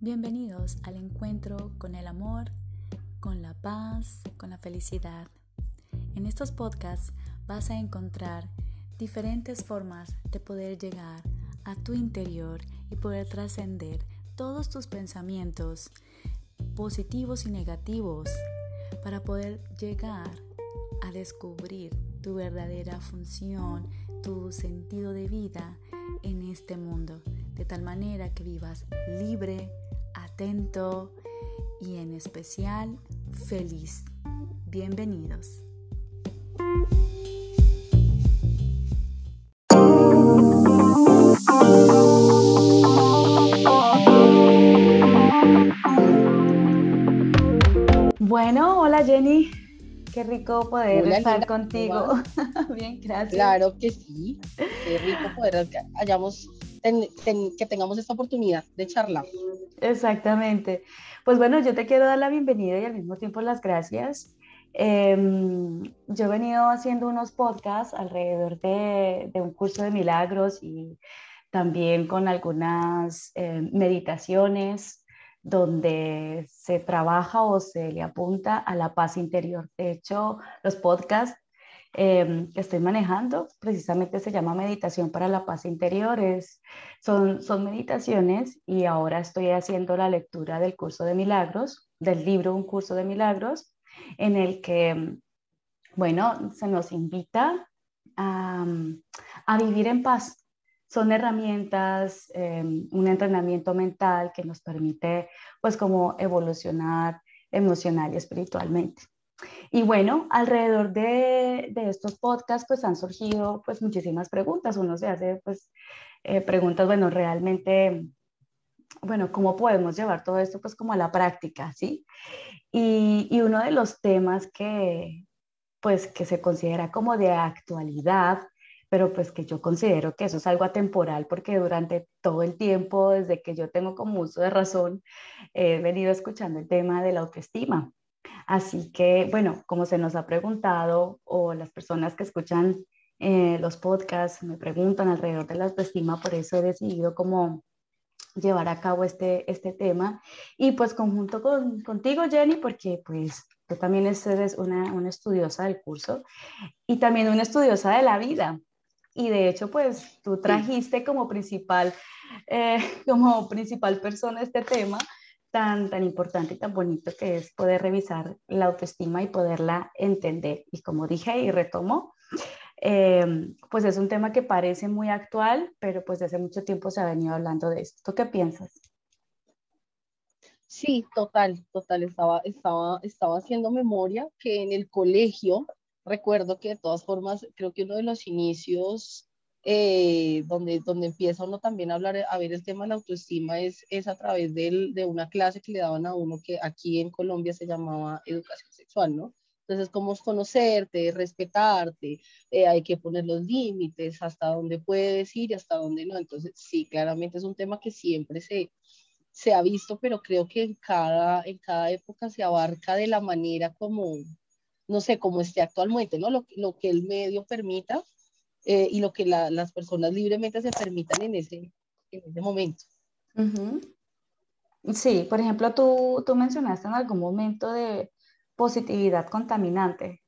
Bienvenidos al encuentro con el amor, con la paz, con la felicidad. En estos podcasts vas a encontrar diferentes formas de poder llegar a tu interior y poder trascender todos tus pensamientos positivos y negativos para poder llegar a descubrir tu verdadera función, tu sentido de vida en este mundo, de tal manera que vivas libre, atento y en especial feliz. Bienvenidos. Bueno, hola Jenny, qué rico poder estar contigo. Bien, gracias. Claro que sí, qué rico poder hayamos que tengamos esta oportunidad de charlar. Exactamente. Pues bueno, yo te quiero dar la bienvenida y al mismo tiempo las gracias. Em, yo he venido haciendo unos podcasts alrededor de, un curso de milagros y también con algunas em, meditaciones donde se trabaja o se le apunta a la paz interior. De hecho, los podcasts Em, estoy manejando, precisamente se llama Meditación para la Paz Interior. son, son meditaciones y ahora estoy haciendo la lectura del curso de milagros, del libro Un curso de milagros, en el que, bueno, se nos invita a, a vivir en paz. Son herramientas, em, un entrenamiento mental que nos permite, pues, como evolucionar emocional y espiritualmente. Y bueno, alrededor de, estos podcasts pues han surgido pues muchísimas preguntas. Uno se hace pues eh, preguntas, bueno, realmente, bueno, ¿cómo podemos llevar todo esto pues como a la práctica, sí? Y, y uno de los temas que pues que se considera como de actualidad, pero pues que yo considero que eso es algo atemporal porque durante todo el tiempo, desde que yo tengo como uso de razón, he venido escuchando el tema de la autoestima. Así que, bueno, como se nos ha preguntado o las personas que escuchan eh, los podcasts me preguntan alrededor de la autoestima, por eso he decidido como llevar a cabo este, este tema. Y pues conjunto con, contigo, Jenny, porque pues tú también eres una, una estudiosa del curso y también una estudiosa de la vida. Y de hecho, pues tú trajiste como principal, eh, como principal persona este tema tan, tan importante y tan bonito que es poder revisar la autoestima y poderla entender. Y como dije y retomo, em, pues es un tema que parece muy actual, pero pues hace mucho tiempo se ha venido hablando de esto. ¿Tú qué piensas? Sí, total, total. Estaba, estaba, estaba haciendo memoria que en el colegio, recuerdo que de todas formas, creo que uno de los inicios eh, donde, donde empieza uno también a hablar, a ver el tema de la autoestima es, es a través de, de una clase que le daban a uno que aquí en Colombia se llamaba educación sexual, ¿no? Entonces, cómo es conocerte, respetarte, eh, hay que poner los límites, hasta dónde puedes ir y hasta dónde no. Entonces, sí, claramente es un tema que siempre se, se ha visto, pero creo que en cada, en cada época se abarca de la manera como, no sé, como esté actualmente, ¿no? Lo, lo que el medio permita eh, y lo que las personas libremente se permitan en ese, en ese momento. Sí, por ejemplo, tú, tú mencionaste en algún momento de positividad contaminante.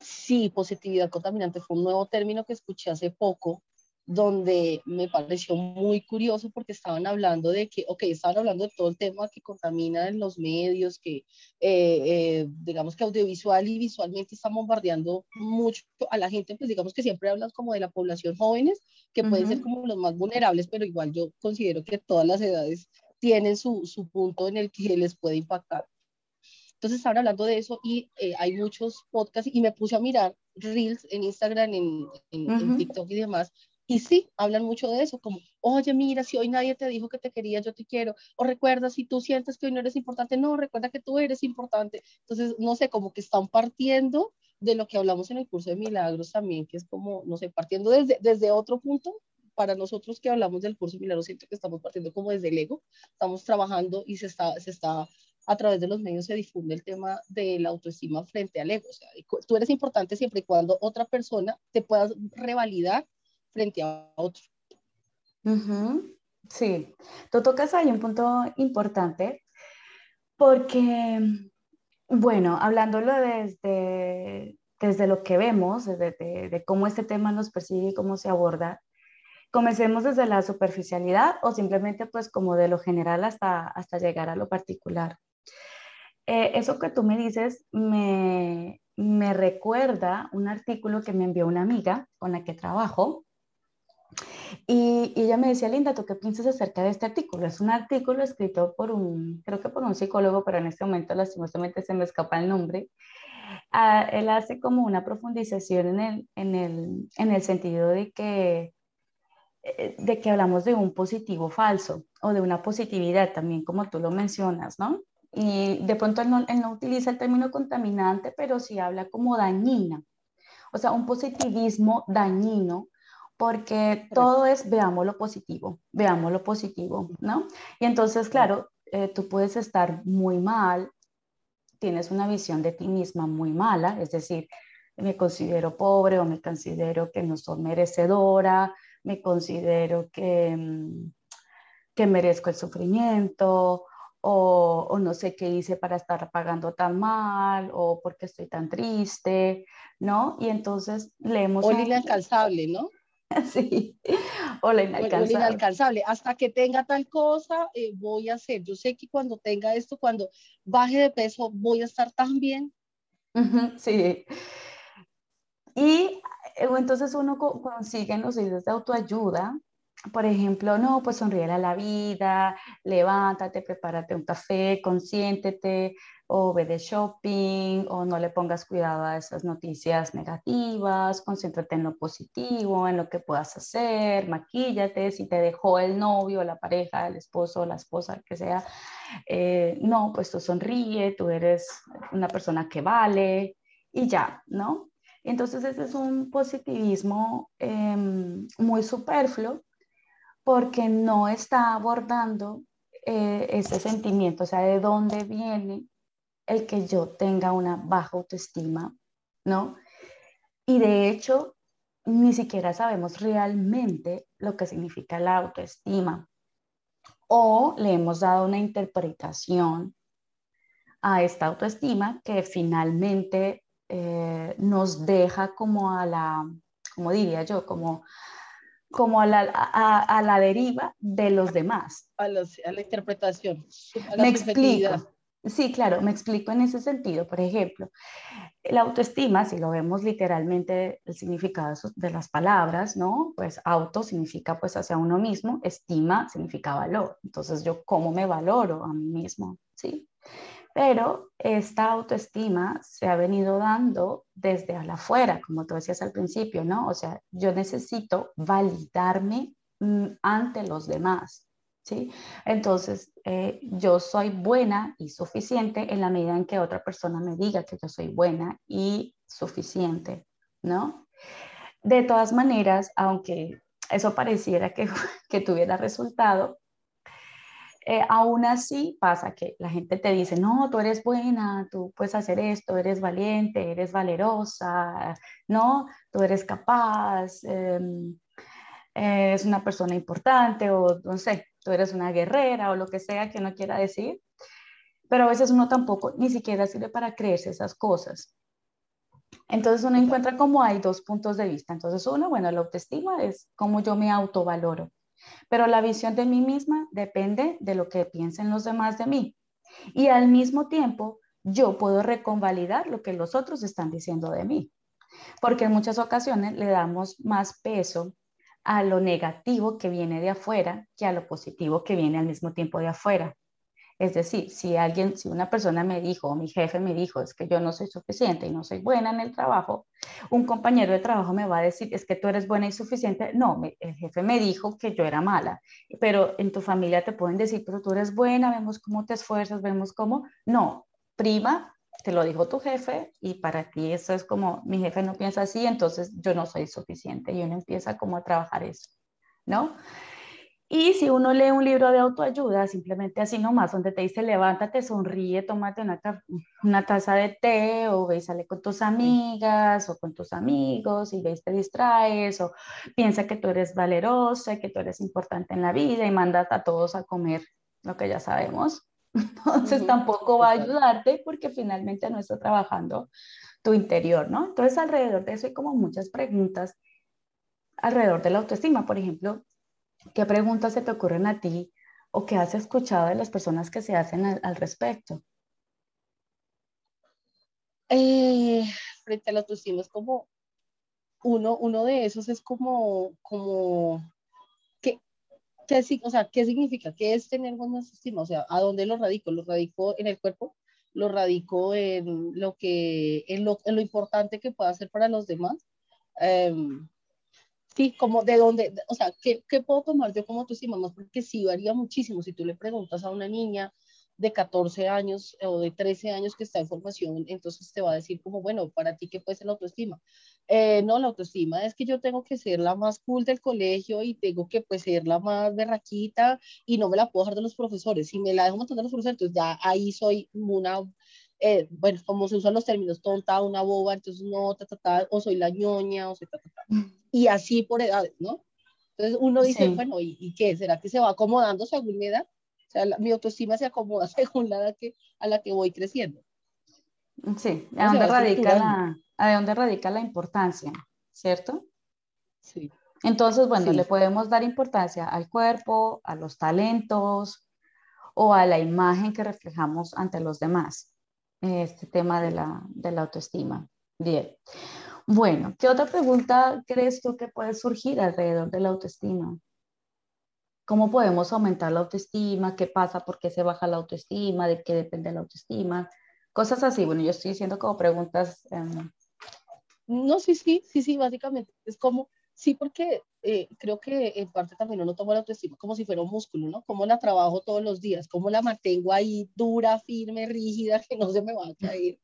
Sí, positividad contaminante fue un nuevo término que escuché hace poco donde me pareció muy curioso porque estaban hablando de que, ok, estaban hablando de todo el tema que contamina en los medios, que eh, eh, digamos que audiovisual y visualmente están bombardeando mucho a la gente, pues digamos que siempre hablan como de la población jóvenes, que pueden ser como los más vulnerables, pero igual yo considero que todas las edades tienen su, su punto en el que les puede impactar. Entonces estaban hablando de eso y eh, hay muchos podcasts y me puse a mirar reels en Instagram, en, en, en TikTok y demás, y sí, hablan mucho de eso, como, oye, mira, si hoy nadie te dijo que te quería, yo te quiero. O recuerda, si tú sientes que hoy no eres importante, no, recuerda que tú eres importante. Entonces, no sé, como que están partiendo de lo que hablamos en el curso de milagros también, que es como, no sé, partiendo desde, desde otro punto. Para nosotros que hablamos del curso de milagros, siento que estamos partiendo como desde el ego, estamos trabajando y se está, se está a través de los medios se difunde el tema de la autoestima frente al ego. O sea, tú eres importante siempre y cuando otra persona te pueda revalidar frente a otro. Sí, tú tocas ahí un punto importante porque, bueno, hablándolo desde, desde lo que vemos, desde de, cómo este tema nos persigue y cómo se aborda, comencemos desde la superficialidad o simplemente pues como de lo general hasta, hasta llegar a lo particular. Eh, eso que tú me dices me, me recuerda un artículo que me envió una amiga con la que trabajo. Y, ella me decía, Linda, ¿tú qué piensas acerca de este artículo? Es un artículo escrito por un, creo que por un psicólogo, pero en este momento lastimosamente se me escapa el nombre. Ah, él hace como una profundización en el, en el, en el sentido de que, eh, de que hablamos de un positivo falso o de una positividad también, como tú lo mencionas, ¿no? Y de pronto él no, él no utiliza el término contaminante, pero sí habla como dañina. O sea, un positivismo dañino, porque todo es veamos lo positivo, veamos lo positivo, ¿no? Y entonces, claro, eh, tú puedes estar muy mal, tienes una visión de ti misma muy mala, es decir, me considero pobre o me considero que no soy merecedora, me considero que, mm, que merezco el sufrimiento o, no sé qué hice para estar pagando tan mal, o porque estoy tan triste, ¿no? Y entonces leemos... O inalcanzable, ¿no? Sí, o la inalcanzable. O inalcanzable. Hasta que tenga tal cosa, eh, voy a hacer. Yo sé que cuando tenga esto, cuando baje de peso, voy a estar tan bien. sí. Y eh, entonces uno consigue en los videos de autoayuda por ejemplo, no, pues sonríe a la vida, levántate, prepárate un café, consiéntete, o ve de shopping, o no le pongas cuidado a esas noticias negativas, concéntrate en lo positivo, en lo que puedas hacer, maquíllate, si te dejó el novio, la pareja, el esposo, la esposa, el que sea, eh, no, pues tú sonríe, tú eres una persona que vale y ya, ¿no? Entonces ese es un positivismo em, muy superfluo porque no está abordando eh, ese sentimiento, o sea, de dónde viene el que yo tenga una baja autoestima, ¿no? Y de hecho, ni siquiera sabemos realmente lo que significa la autoestima. O le hemos dado una interpretación a esta autoestima que finalmente eh, nos deja como a la, como diría yo, como como a la, a, la deriva de los demás. A, la interpretación. me explico. Sí, claro, me explico en ese sentido. Por ejemplo, la autoestima, si lo vemos literalmente el significado de las palabras, ¿no? Pues auto significa pues hacia uno mismo, estima significa valor. Entonces, yo cómo me valoro a mí mismo, ¿sí? Pero esta autoestima se ha venido dando desde afuera, como tú decías al principio, ¿no? O sea, yo necesito validarme mm, ante los demás, ¿sí? Entonces, eh, yo soy buena y suficiente en la medida en que otra persona me diga que yo soy buena y suficiente, ¿no? De todas maneras, aunque eso pareciera que, que tuviera resultado, eh, aún así pasa que la gente te dice, no, tú eres buena, tú puedes hacer esto, eres valiente, eres valerosa, no, tú eres capaz, em, eres una persona importante o no sé, tú eres una guerrera o lo que sea que uno quiera decir. Pero a veces uno tampoco ni siquiera sirve para creerse esas cosas. Entonces uno encuentra como hay dos puntos de vista. Entonces uno, bueno, la autoestima es como yo me autovaloro. Pero la visión de mí misma depende de lo que piensen los demás de mí. Y al mismo tiempo, yo puedo reconvalidar lo que los otros están diciendo de mí. Porque en muchas ocasiones le damos más peso a lo negativo que viene de afuera que a lo positivo que viene al mismo tiempo de afuera. Es decir, si alguien, si una persona me dijo, o mi jefe me dijo, es que yo no soy suficiente y no soy buena en el trabajo, un compañero de trabajo me va a decir, es que tú eres buena y suficiente. No, el jefe me dijo que yo era mala, pero en tu familia te pueden decir, pero tú eres buena, vemos cómo te esfuerzas, vemos cómo. No, prima, te lo dijo tu jefe y para ti eso es como, mi jefe no piensa así, entonces yo no soy suficiente y uno empieza como a trabajar eso, ¿no? Y si uno lee un libro de autoayuda, simplemente así nomás, donde te dice levántate, sonríe, tómate una, una taza de té, o ve sale con tus amigas o con tus amigos, y ves te distraes, o piensa que tú eres valerosa, que tú eres importante en la vida, y mandas a todos a comer lo que ya sabemos. Entonces tampoco va a ayudarte porque finalmente no está trabajando tu interior, ¿no? Entonces alrededor de eso hay como muchas preguntas alrededor de la autoestima. Por ejemplo, ¿Qué preguntas se te ocurren a ti o qué has escuchado de las personas que se hacen al, respecto? Eh, frente a autoestima es como uno, uno de esos es como, como ¿qué, qué, o sea, ¿qué significa? ¿Qué es tener buena autoestima? O sea, ¿a dónde lo radico? ¿Lo radico en el cuerpo? ¿Lo radico en lo, que, en lo, en lo importante que pueda hacer para los demás? Um, Sí, como de dónde, o sea, ¿qué, ¿qué, puedo tomar yo como autoestima? Más porque sí varía muchísimo. Si tú le preguntas a una niña de 14 años o de 13 años que está en formación, entonces te va a decir como, bueno, para ti, ¿qué puede ser la autoestima? Eh, no, la autoestima es que yo tengo que ser la más cool del colegio y tengo que pues, ser la más berraquita y no me la puedo dejar de los profesores. Si me la dejo montón de los profesores, entonces ya ahí soy una eh, bueno, como se usan los términos, tonta, una boba, entonces no, ta, ta, ta, o soy la ñoña, o soy ta, ta, ta. Y así por edades, ¿no? Entonces uno dice, bueno, ¿y, qué? ¿Será que se va acomodando según mi edad? O sea, mi autoestima se acomoda según la edad que, a la que voy creciendo. Sí, ¿a dónde, radica la, ¿a dónde radica la importancia? ¿Cierto? Sí. Entonces, bueno, le podemos dar importancia al cuerpo, a los talentos o a la imagen que reflejamos ante los demás este tema de la, de la autoestima. Bien. Bueno, ¿qué otra pregunta crees tú que puede surgir alrededor de la autoestima? ¿Cómo podemos aumentar la autoestima? ¿Qué pasa? ¿Por qué se baja la autoestima? ¿De qué depende la autoestima? Cosas así. Bueno, yo estoy diciendo como preguntas. Em, no, sí, sí, sí, sí, básicamente. Es como Sí, porque eh, creo que en parte también uno toma la autoestima como si fuera un músculo, ¿no? Cómo la trabajo todos los días, cómo la mantengo ahí dura, firme, rígida, que no se me va a caer.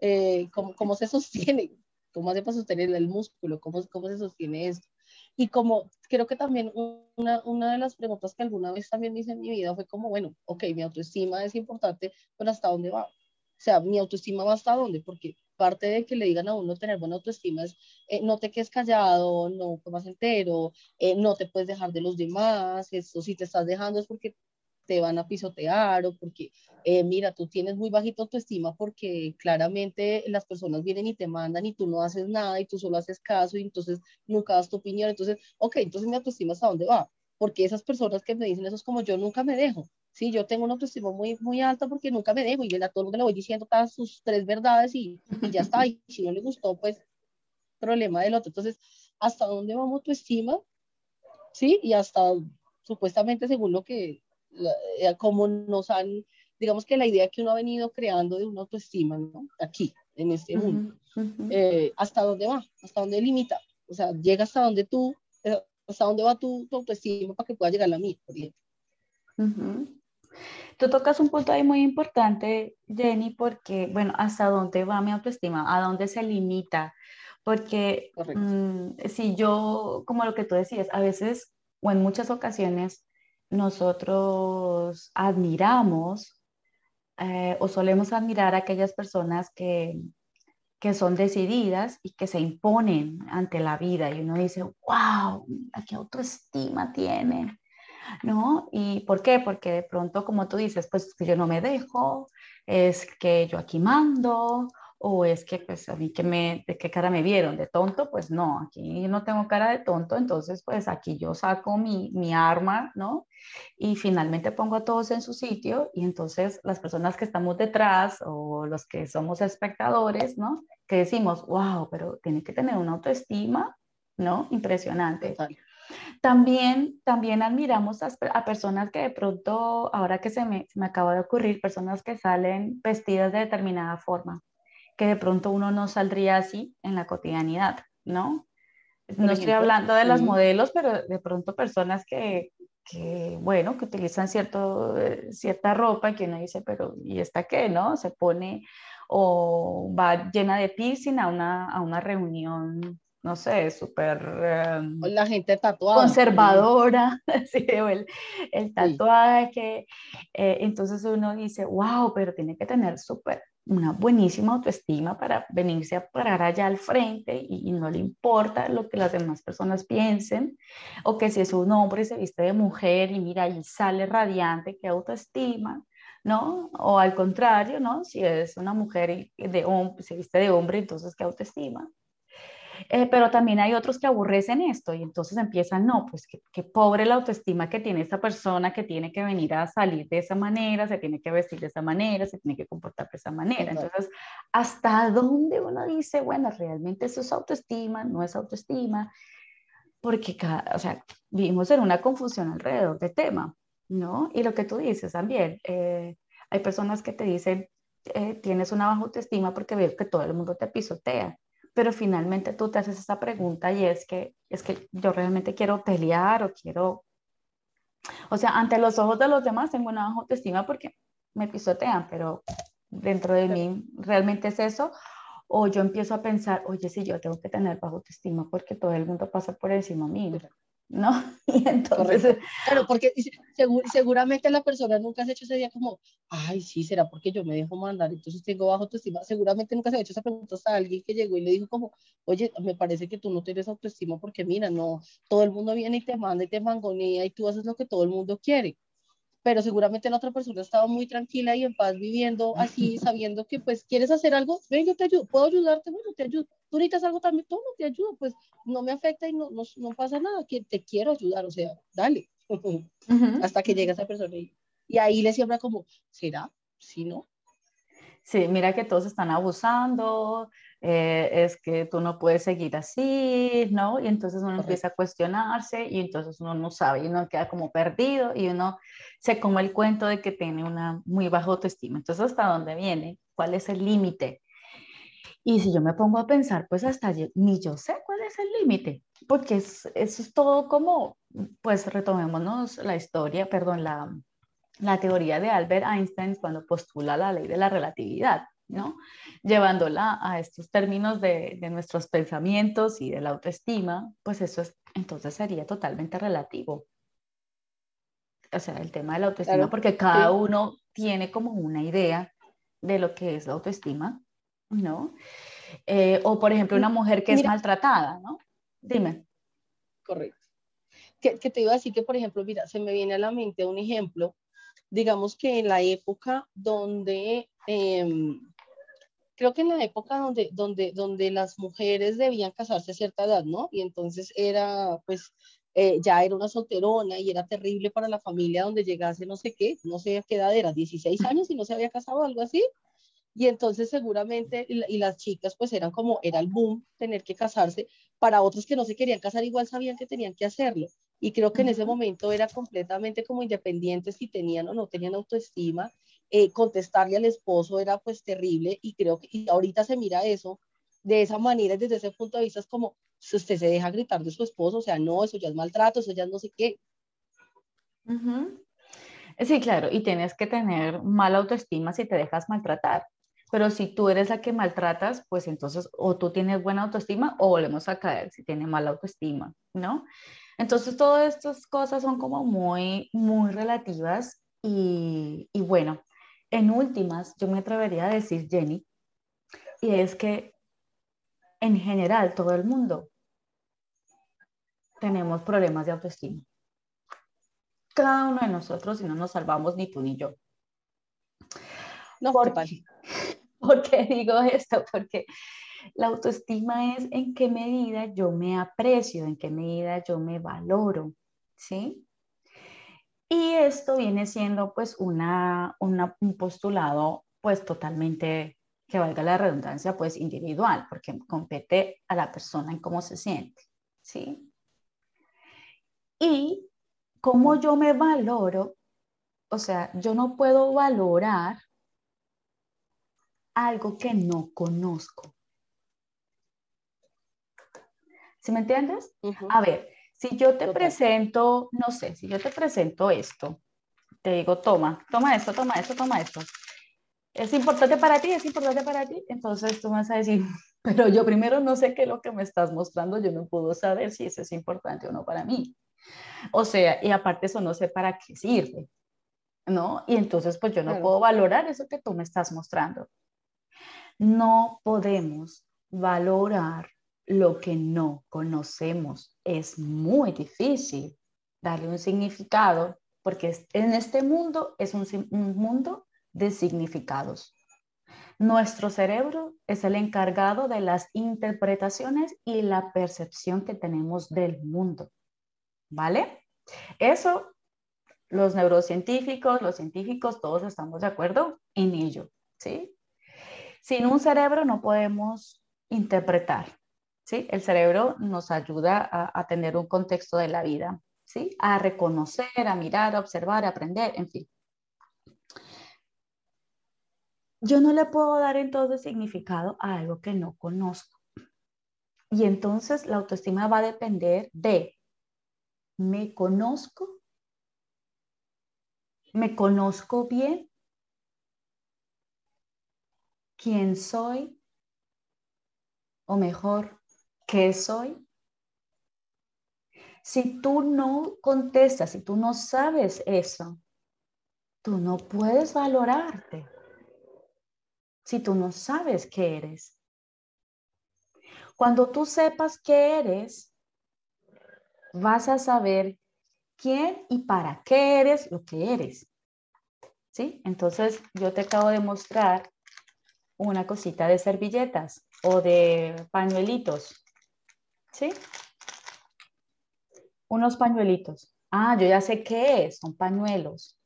Eh, cómo, cómo, se sostiene, cómo hace para sostener el músculo, cómo, cómo se sostiene esto. Y como creo que también una, una de las preguntas que alguna vez también hice en mi vida fue como, bueno, ok, mi autoestima es importante, pero ¿hasta dónde va? O sea, mi autoestima va hasta dónde, porque parte de que le digan a uno tener buena autoestima es eh, no te quedes callado, no comas entero, eh, no te puedes dejar de los demás, eso si te estás dejando es porque te van a pisotear o porque, eh, mira, tú tienes muy bajita autoestima porque claramente las personas vienen y te mandan y tú no haces nada y tú solo haces caso y entonces nunca das tu opinión. Entonces, ok, entonces mi autoestima hasta dónde va? Porque esas personas que me dicen eso es como yo nunca me dejo. Sí, yo tengo una autoestima muy, muy alta porque nunca me dejo y a todo el mundo le voy diciendo todas sus tres verdades y, y ya está. Y si no le gustó, pues problema del otro. Entonces, ¿hasta dónde va mi autoestima? Sí, y hasta supuestamente según lo que, eh, como nos han, digamos que la idea que uno ha venido creando de una autoestima, ¿no? Aquí, en este mundo. Eh, ¿Hasta dónde va? ¿Hasta dónde limita? O sea, llega hasta donde tú, eh, hasta dónde va tu, tu autoestima para que pueda llegar a mí, por ejemplo. Tú tocas un punto ahí muy importante, Jenny, porque, bueno, ¿hasta dónde va mi autoestima? ¿A dónde se limita? Porque mm, si yo, como lo que tú decías, a veces o en muchas ocasiones nosotros admiramos eh, o solemos admirar a aquellas personas que, que son decididas y que se imponen ante la vida y uno dice, wow, qué autoestima tiene ¿no? ¿Y por qué? Porque de pronto, como tú dices, pues yo no me dejo, es que yo aquí mando, o es que pues a mí que me, de qué cara me vieron, de tonto, pues no, aquí no tengo cara de tonto, entonces pues aquí yo saco mi, mi arma, ¿no? Y finalmente pongo a todos en su sitio y entonces las personas que estamos detrás o los que somos espectadores, ¿no? Que decimos, wow, pero tiene que tener una autoestima, ¿no? Impresionante. También, también admiramos a, personas que de pronto, ahora que se me, me acaba de ocurrir, personas que salen vestidas de determinada forma, que de pronto uno no saldría así en la cotidianidad, ¿no? no estoy hablando de las modelos, pero de pronto personas que, que, bueno, que utilizan cierto, eh, cierta ropa y que uno dice, pero ¿y esta qué, no? Se pone o va llena de piercing a una, a una reunión no sé, súper... Em, la gente tatuada. Conservadora, sí, el, el tatuaje. Eh, entonces uno dice, wow, pero tiene que tener súper una buenísima autoestima para venirse a parar allá al frente y, no le importa lo que las demás personas piensen, o que si es un hombre se viste de mujer y mira, y sale radiante, qué autoestima, ¿no? O al contrario, ¿no? Si es una mujer y de se viste de hombre, entonces qué autoestima. Eh, pero también hay otros que aborrecen esto y entonces empiezan, no, pues qué, pobre la autoestima que tiene esta persona que tiene que venir a salir de esa manera, se tiene que vestir de esa manera, se tiene que comportar de esa manera. Entonces, ¿hasta dónde uno dice, bueno, realmente eso es autoestima, no es autoestima? Porque, o sea, vivimos en una confusión alrededor del tema, ¿no? Y lo que tú dices también, eh, hay personas que te dicen, eh, tienes una baja autoestima porque veo que todo el mundo te pisotea pero finalmente tú te haces esa pregunta y es que, es que yo realmente quiero pelear o quiero, o sea, ante los ojos de los demás tengo una baja autoestima porque me pisotean, pero dentro de mí realmente es eso. O yo empiezo a pensar, oye, si yo tengo que tener baja autoestima porque todo el mundo pasa por encima mío. ¿No? Y entonces... Claro, porque seguramente la persona nunca se ha hecho ese día como, ay, sí, será porque yo me dejo mandar, entonces tengo bajo autoestima. Seguramente nunca se ha hecho esa pregunta a alguien que llegó y le dijo como, oye, me parece que tú no tienes autoestima porque mira, no, todo el mundo viene y te manda y te mangonea y tú haces lo que todo el mundo quiere pero seguramente la otra persona estaba muy tranquila y en paz viviendo así, sabiendo que pues quieres hacer algo, ven, yo te ayudo, puedo ayudarte, bueno, te ayudo, tú necesitas algo también, no te ayudo, pues no me afecta y no, no, no pasa nada, que te quiero ayudar, o sea, dale, hasta que llega esa persona y, y ahí le siembra como, ¿será? ¿Sí, no? Sí, mira que todos están abusando, eh, es que tú no puedes seguir así, ¿no? Y entonces uno empieza a cuestionarse y entonces uno no sabe y uno queda como perdido y uno se come el cuento de que tiene una muy baja autoestima. Entonces, ¿hasta dónde viene? ¿Cuál es el límite? Y si yo me pongo a pensar, pues hasta ni yo sé cuál es el límite, porque eso es todo como, pues retomémonos la historia, perdón, la, la teoría de Albert Einstein cuando postula la ley de la relatividad. ¿No? Llevándola a estos términos de, nuestros pensamientos y de la autoestima, pues eso es, entonces sería totalmente relativo. O sea, el tema de la autoestima, porque cada uno tiene como una idea de lo que es la autoestima, ¿no? Eh, o por ejemplo, una mujer que es maltratada, ¿no? Dime. Correcto. Que, te iba a decir que, por ejemplo, mira, se me viene a la mente un ejemplo, digamos que en la época donde em, creo que en la época donde, donde, donde las mujeres debían casarse a cierta edad, ¿no? Y entonces era, pues, eh, ya era una solterona y era terrible para la familia donde llegase no sé qué, no sé a qué edad era, 16 años y no se había casado, algo así. Y entonces seguramente, y, las chicas pues eran como, era el boom tener que casarse. Para otros que no se querían casar, igual sabían que tenían que hacerlo. Y creo que en ese momento era completamente como independientes si tenían o no tenían autoestima eh, contestarle al esposo era pues terrible y creo que y ahorita se mira eso de esa manera, desde ese punto de vista es como si usted se deja gritar de su esposo, o sea, no, eso ya es maltrato, eso ya es no sé qué. Sí, claro, y tienes que tener mala autoestima si te dejas maltratar. Pero si tú eres la que maltratas, pues entonces o tú tienes buena autoestima o volvemos a caer si tiene mala autoestima, ¿no? Entonces todas estas cosas son como muy, muy relativas y, y bueno, en últimas, yo me atrevería a decir, Jenny, y es que en general todo el mundo tenemos problemas de autoestima. Cada uno de nosotros, si no nos salvamos ni tú ni yo. No, ¿Por, qué? ¿Por qué digo esto? Porque la autoestima es en qué medida yo me aprecio, en qué medida yo me valoro, ¿sí? Y esto viene siendo pues una, un postulado pues totalmente, que valga la redundancia, pues individual, porque compete a la persona en cómo se siente, ¿sí? Y cómo yo me valoro, o sea, yo no puedo valorar algo que no conozco. ¿Sí me entiendes? A ver, si yo te presento, no sé, si yo te presento esto, te digo, toma, toma esto, toma esto, toma esto. Es importante para ti, es importante para ti. Entonces tú vas a decir, Pero yo primero no sé qué es lo que me estás mostrando, yo no puedo saber si eso es importante o no para mí. O sea, y aparte eso no sé para qué sirve, ¿no? Y entonces pues yo no puedo valorar eso que tú me estás mostrando. No podemos valorar lo que no conocemos. Es muy difícil darle un significado porque en este mundo es un, un mundo de significados. Nuestro cerebro es el encargado de las interpretaciones y la percepción que tenemos del mundo. ¿Vale? Eso, los neurocientíficos, los científicos, todos estamos de acuerdo en ello. ¿Sí? Sin un cerebro no podemos interpretar. ¿Sí? El cerebro nos ayuda a, tener un contexto de la vida, ¿sí? A reconocer, a mirar, a observar, a aprender, en fin. yo no le puedo dar entonces significado a algo que no conozco. Y entonces la autoestima va a depender de, ¿me conozco? ¿Me conozco bien? ¿Quién soy? O mejor, ¿qué soy? Si tú no contestas, si tú no sabes eso, tú no puedes valorarte si tú no sabes qué eres? Cuando tú sepas qué eres, vas a saber quién y para qué eres lo que eres. ¿Sí? Entonces, yo te acabo de mostrar una cosita de servilletas o de pañuelitos. ¿Sí? Unos pañuelitos. Ah, yo ya sé qué es, son pañuelos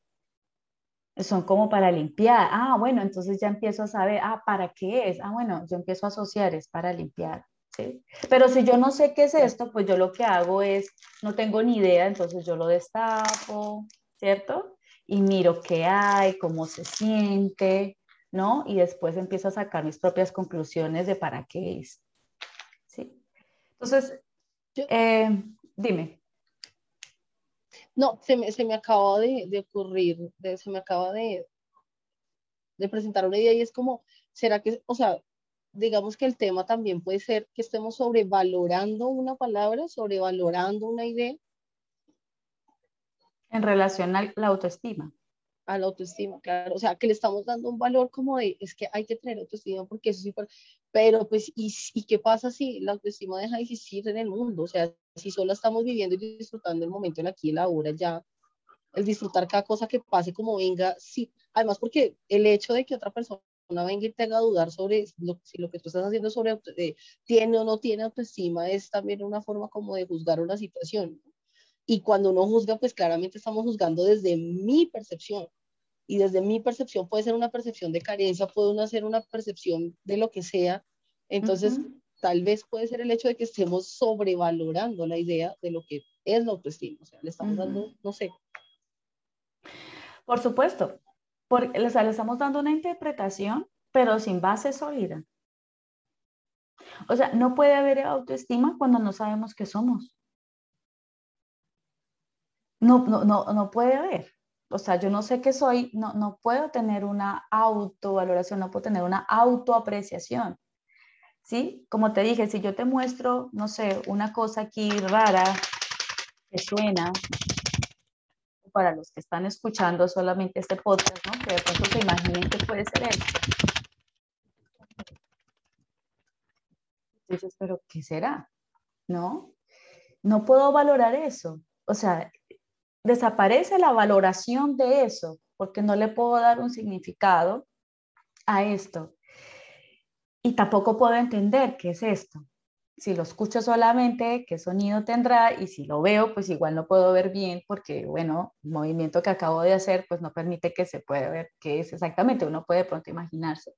son como para limpiar. Ah, bueno, entonces ya empiezo a saber, ah, ¿para qué es? Ah, bueno, yo empiezo a asociar, es para limpiar. ¿sí? Pero si yo no sé qué es esto, pues yo lo que hago es, no tengo ni idea, entonces yo lo destapo, ¿cierto? Y miro qué hay, cómo se siente, ¿no? Y después empiezo a sacar mis propias conclusiones de para qué es. Entonces, eh, dime. No, se me, se me acaba de, ocurrir, se me acaba de, de presentar una idea y es como, ¿será que, o sea, digamos que el tema también puede ser que estemos sobrevalorando una palabra, sobrevalorando una idea? En relación a la autoestima a la autoestima, claro, o sea, que le estamos dando un valor como de, es que hay que tener autoestima porque eso sí, pero pues, ¿y, ¿y qué pasa si la autoestima deja de existir en el mundo? O sea, si solo estamos viviendo y disfrutando el momento en aquí y la hora ya, el disfrutar cada cosa que pase como venga, sí, además porque el hecho de que otra persona venga y te haga dudar sobre lo, si lo que tú estás haciendo sobre eh, tiene o no tiene autoestima es también una forma como de juzgar una situación. Y cuando uno juzga, pues claramente estamos juzgando desde mi percepción y desde mi percepción puede ser una percepción de carencia, puede ser una percepción de lo que sea. Entonces, tal vez puede ser el hecho de que estemos sobrevalorando la idea de lo que es la autoestima. O sea, le estamos dando, no sé. Por supuesto, porque le estamos dando una interpretación, pero sin base sólida. O sea, no puede haber autoestima cuando no sabemos qué somos. No, no, no, no puede haber o sea, yo no sé qué soy, no, no puedo tener una autovaloración, no puedo tener una autoapreciación. ¿Sí? Como te dije, si yo te muestro, no sé, una cosa aquí rara que suena, para los que están escuchando solamente este podcast, ¿no? Que de pronto se imaginen que puede ser esto. Entonces, pero ¿qué será? ¿No? No puedo valorar eso. O sea, desaparece la valoración de eso, porque no le puedo dar un significado a esto. Y tampoco puedo entender qué es esto. Si lo escucho solamente, qué sonido tendrá, y si lo veo, pues igual no puedo ver bien, porque, bueno, el movimiento que acabo de hacer, pues no permite que se pueda ver qué es exactamente. Uno puede pronto imaginarse.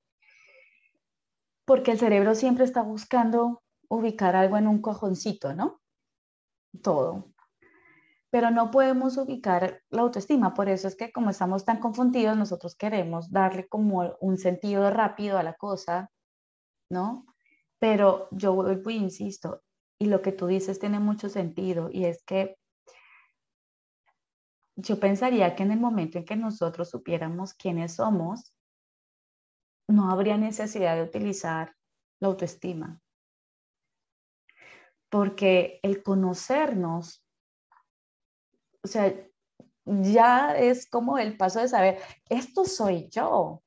Porque el cerebro siempre está buscando ubicar algo en un cojoncito, ¿no? Todo pero no podemos ubicar la autoestima. Por eso es que como estamos tan confundidos, nosotros queremos darle como un sentido rápido a la cosa, ¿no? Pero yo vuelvo insisto, y lo que tú dices tiene mucho sentido, y es que yo pensaría que en el momento en que nosotros supiéramos quiénes somos, no habría necesidad de utilizar la autoestima. Porque el conocernos, o sea, ya es como el paso de saber, esto soy yo.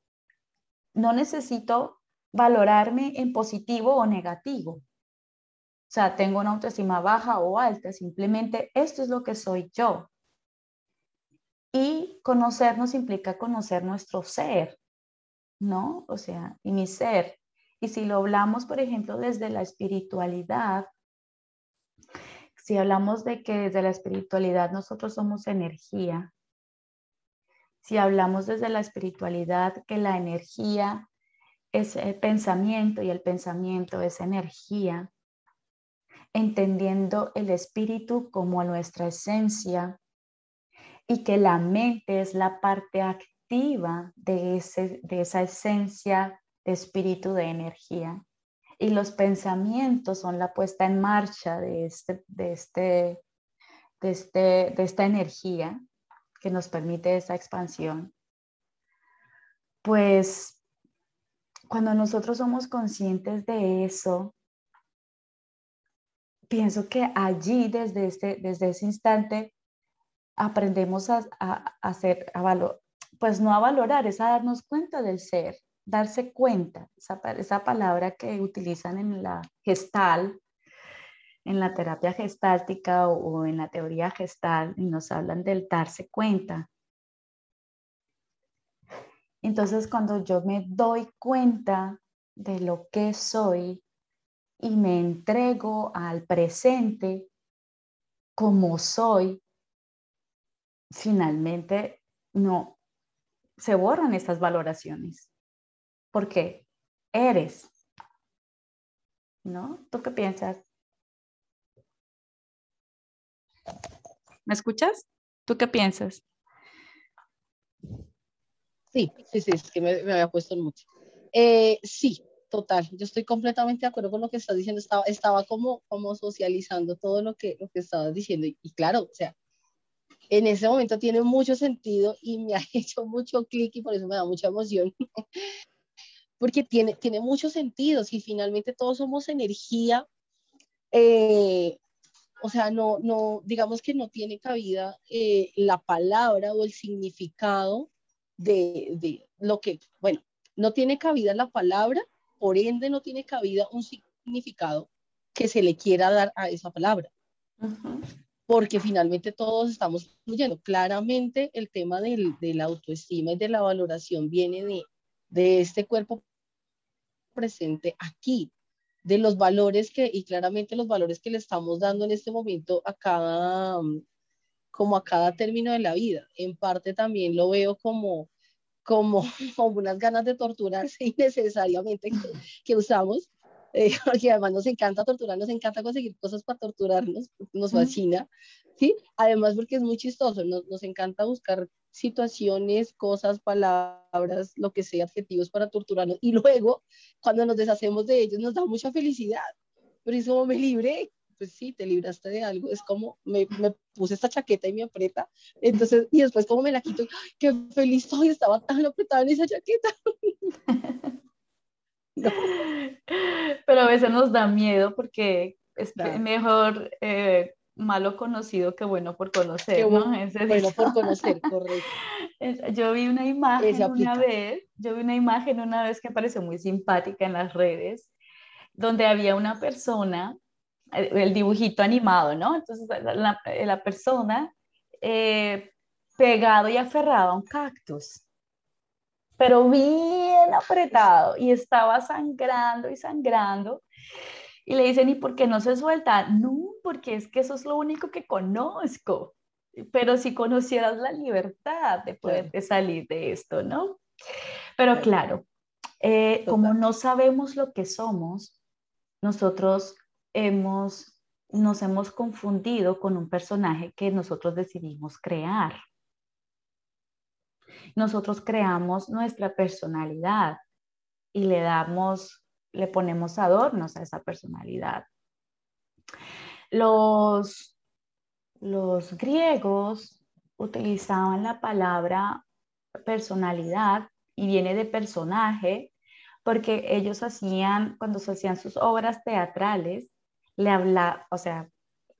No necesito valorarme en positivo o negativo. O sea, tengo una autoestima baja o alta, simplemente esto es lo que soy yo. Y conocernos implica conocer nuestro ser, ¿no? O sea, y mi ser. Y si lo hablamos, por ejemplo, desde la espiritualidad, si hablamos de que desde la espiritualidad nosotros somos energía, si hablamos desde la espiritualidad que la energía es el pensamiento y el pensamiento es energía, entendiendo el espíritu como nuestra esencia y que la mente es la parte activa de, ese, de esa esencia de espíritu de energía. Y los pensamientos son la puesta en marcha de, este, de, este, de, este, de esta energía que nos permite esa expansión. Pues cuando nosotros somos conscientes de eso, pienso que allí, desde, este, desde ese instante, aprendemos a, hacer, a valor, pues no a valorar, es a darnos cuenta del ser, darse cuenta, esa, esa palabra que utilizan en la gestal, en la terapia gestáltica o, en la teoría gestal, y nos hablan del darse cuenta. Entonces, cuando yo me doy cuenta de lo que soy y me entrego al presente como soy, finalmente no se borran estas valoraciones. Porque eres. ¿No? ¿Tú qué piensas? ¿Me escuchas? ¿Tú qué piensas? Sí, sí, sí, es que me, había puesto mucho. Eh, sí, total, yo estoy completamente de acuerdo con lo que estás diciendo. Estaba, estaba como, como socializando todo lo que, lo que estabas diciendo. y claro, o sea, en ese momento tiene mucho sentido y me ha hecho mucho clic y por eso me da mucha emoción. Porque tiene, tiene mucho sentido. Si finalmente todos somos energía, eh, o sea, no, no, digamos que no tiene cabida eh, la palabra o el significado de, de, lo que, bueno, no tiene cabida la palabra, por ende no tiene cabida un significado que se le quiera dar a esa palabra porque finalmente todos estamos fluyendo. Claramente el tema del, de la autoestima y de la valoración viene de, de este cuerpo presente aquí, de los valores que, y claramente los valores que le estamos dando en este momento a cada, como a cada término de la vida. En parte también lo veo como, como, como unas ganas de torturarse innecesariamente que, que usamos, eh, porque además nos encanta torturar, nos encanta conseguir cosas para torturarnos, nos fascina, ¿sí? Además porque es muy chistoso, nos, nos encanta buscar situaciones, cosas, palabras, lo que sea, adjetivos para torturarnos, y luego cuando nos deshacemos de ellos nos da mucha felicidad, pero es como me libré, pues sí, te libraste de algo, es como me, me, puse esta chaqueta y me aprieta, entonces, y después como me la quito, qué feliz soy, estaba tan apretada en esa chaqueta. Pero a veces nos da miedo porque es mejor eh, malo conocido que bueno por conocer, bueno, por conocer, correcto. Yo vi una imagen una vez, yo vi una imagen una vez que pareció muy simpática en las redes, donde había una persona, el, dibujito animado, ¿no? Entonces la, la persona eh, pegado y aferrado a un cactus pero bien apretado y estaba sangrando y sangrando. Y le dicen, ¿y por qué no se suelta? No, porque es que eso es lo único que conozco. Pero si conocieras la libertad de poder salir de esto, ¿no? Pero claro, eh, como no sabemos lo que somos, nosotros hemos, nos hemos confundido con un personaje que nosotros decidimos crear nosotros creamos nuestra personalidad y le damos, le ponemos adornos a esa personalidad. Los, los griegos utilizaban la palabra personalidad y viene de personaje porque ellos hacían, cuando se hacían sus obras teatrales, le habla, o sea,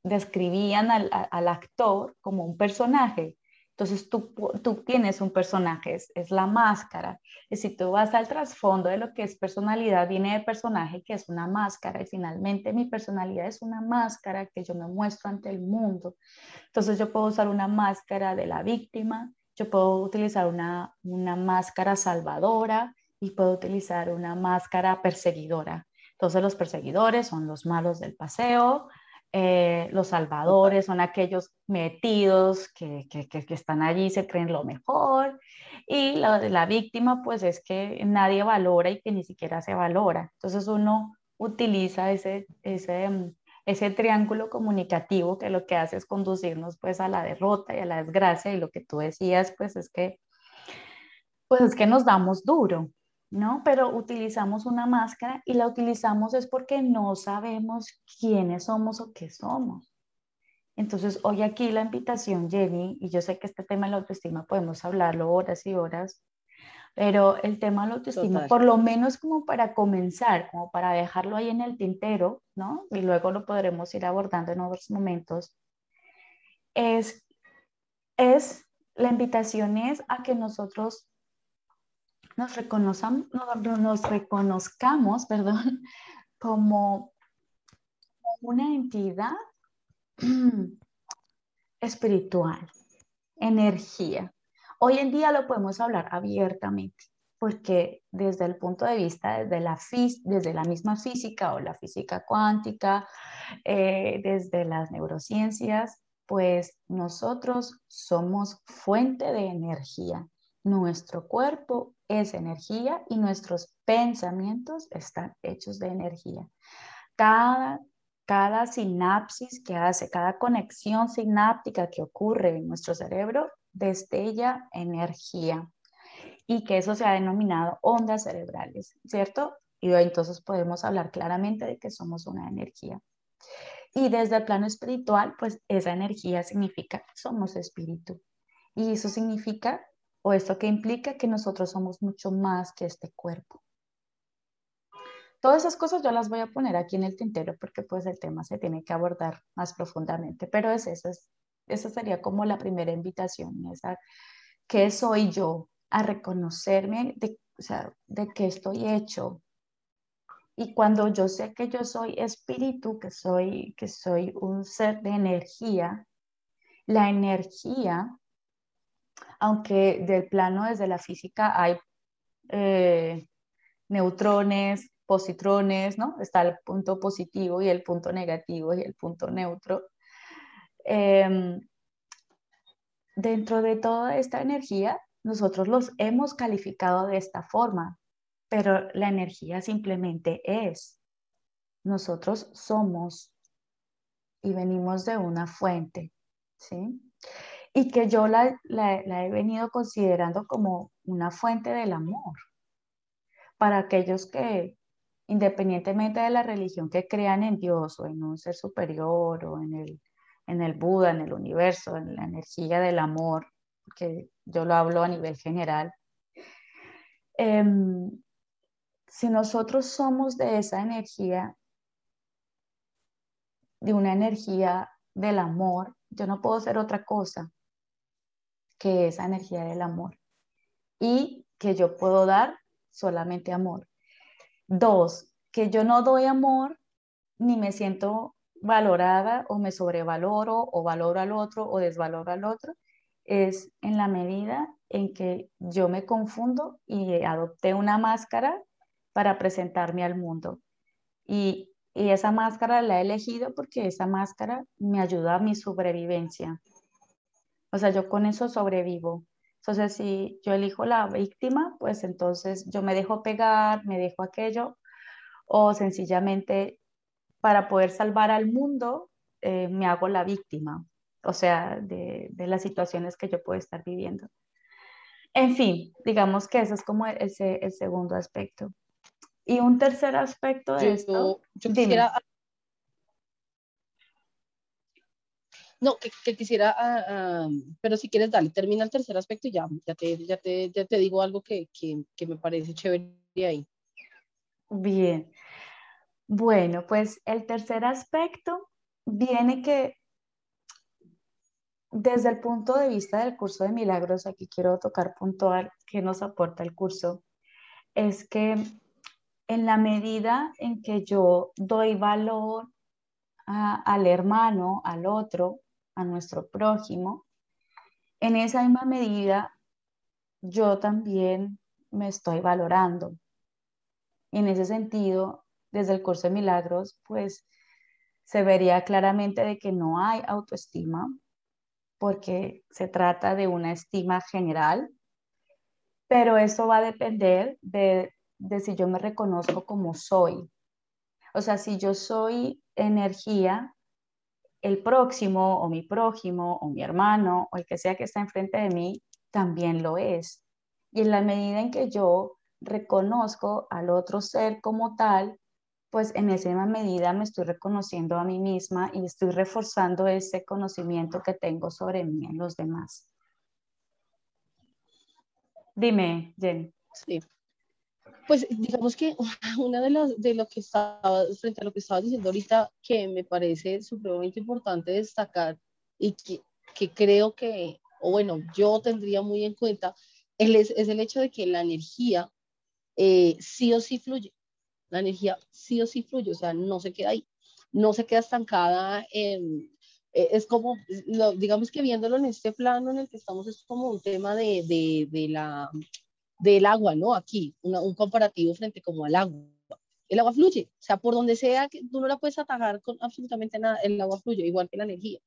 describían al, al actor como un personaje. Entonces tú, tú tienes un personaje, es, es, la máscara. Y si tú vas al trasfondo de lo que es personalidad, viene de personaje que es una máscara. Y finalmente mi personalidad es una máscara que yo me muestro ante el mundo. Entonces yo puedo usar una máscara de la víctima, yo puedo utilizar una, una máscara salvadora y puedo utilizar una máscara perseguidora. Entonces los perseguidores son los malos del paseo, eh, los salvadores son aquellos metidos que, que, que, están allí, se creen lo mejor. Y la, la víctima, pues es que nadie valora y que ni siquiera se valora. Entonces uno utiliza ese, ese, mm, ese triángulo comunicativo que lo que hace es conducirnos pues a la derrota y a la desgracia. Y lo que tú decías, pues es que, pues es que nos damos duro. ¿No? Pero utilizamos una máscara y la utilizamos es porque no sabemos quiénes somos o qué somos. Entonces, hoy aquí la invitación, Jenny, y yo sé que este tema de la autoestima podemos hablarlo horas y horas, pero el tema de la autoestima, por lo menos como para comenzar, como para dejarlo ahí en el tintero, ¿no? Y luego lo podremos ir abordando en otros momentos, es, es la invitación es a que nosotros nos, reconozcamos, nos reconozcamos perdón, como una entidad espiritual, energía. Hoy en día lo podemos hablar abiertamente porque desde el punto de vista, desde la, desde la misma física o la física cuántica, eh, desde las neurociencias, pues nosotros somos fuente de energía. Nuestro cuerpo es energía y nuestros pensamientos están hechos de energía. Cada, cada sinapsis que hace, cada conexión sináptica que ocurre en nuestro cerebro destella energía y que eso se ha denominado ondas cerebrales, ¿cierto? Y entonces podemos hablar claramente de que somos una energía. Y desde el plano espiritual, pues esa energía significa somos espíritu. Y eso significa o esto que implica que nosotros somos mucho más que este cuerpo. Todas esas cosas yo las voy a poner aquí en el tintero porque pues el tema se tiene que abordar más profundamente, pero es eso, es, esa sería como la primera invitación, esa, ¿qué soy yo? A reconocerme de, o sea, de qué estoy hecho. Y cuando yo sé que yo soy espíritu, que soy, que soy un ser de energía, la energía aunque del plano desde la física hay eh, neutrones, positrones, ¿no? Está el punto positivo y el punto negativo y el punto neutro. Em, dentro de toda esta energía, nosotros los hemos calificado de esta forma, pero la energía simplemente es. Nosotros somos y venimos de una fuente, ¿sí? Y que yo la, he venido considerando como una fuente del amor para aquellos que, independientemente de la religión que crean en Dios o en un ser superior o en el, en el Buda, en el universo, en la energía del amor, que yo lo hablo a nivel general, em, si nosotros somos de esa energía, de una energía del amor, yo no puedo ser otra cosa que esa energía del amor y que yo puedo dar solamente amor. Dos, que yo no doy amor ni me siento valorada o me sobrevaloro o valoro al otro o desvaloro al otro, es en la medida en que yo me confundo y adopté una máscara para presentarme al mundo. Y, y esa máscara la he elegido porque esa máscara me ayuda a mi sobrevivencia. O sea, yo con eso sobrevivo. Entonces, si yo elijo la víctima, pues entonces yo me dejo pegar, me dejo aquello, o sencillamente para poder salvar al mundo, eh, me hago la víctima, o sea, de, de, las situaciones que yo puedo estar viviendo. En fin, digamos que ese es como ese, el segundo aspecto. Y un tercer aspecto de esto. Yo quisiera No, que, quisiera, ah, ah, pero si quieres, dale, termina el tercer aspecto y ya, ya te, ya te, ya te digo algo que, que, que me parece chévere ahí. Bien. Bueno, pues el tercer aspecto viene que desde el punto de vista del curso de milagros, aquí quiero tocar puntual que nos aporta el curso, es que en la medida en que yo doy valor al hermano, al otro, a nuestro prójimo, en esa misma medida yo también me estoy valorando. En ese sentido, desde el curso de milagros, pues se vería claramente de que no hay autoestima, porque se trata de una estima general, pero eso va a depender de, si yo me reconozco como soy. O sea, si yo soy energía, el próximo o mi prójimo o mi hermano o el que sea que está enfrente de mí también lo es. Y en la medida en que yo reconozco al otro ser como tal, pues en esa misma medida me estoy reconociendo a mí misma y estoy reforzando ese conocimiento que tengo sobre mí en los demás. Dime, Jen. Sí. Pues digamos que una de las de lo que estaba frente a lo que estaba diciendo ahorita que me parece supremamente importante destacar y que, que creo que, o bueno, yo tendría muy en cuenta, es, es el hecho de que la energía eh, sí o sí fluye. La energía sí o sí fluye, o sea, no se queda ahí, no se queda estancada en, e, es como, digamos que viéndolo en este plano en el que estamos, es como un tema de, de, de la, del agua, ¿no? Aquí, un comparativo frente como al agua. El agua fluye, o sea, por donde sea, tú no la puedes atajar con absolutamente nada, el agua fluye, igual que la energía.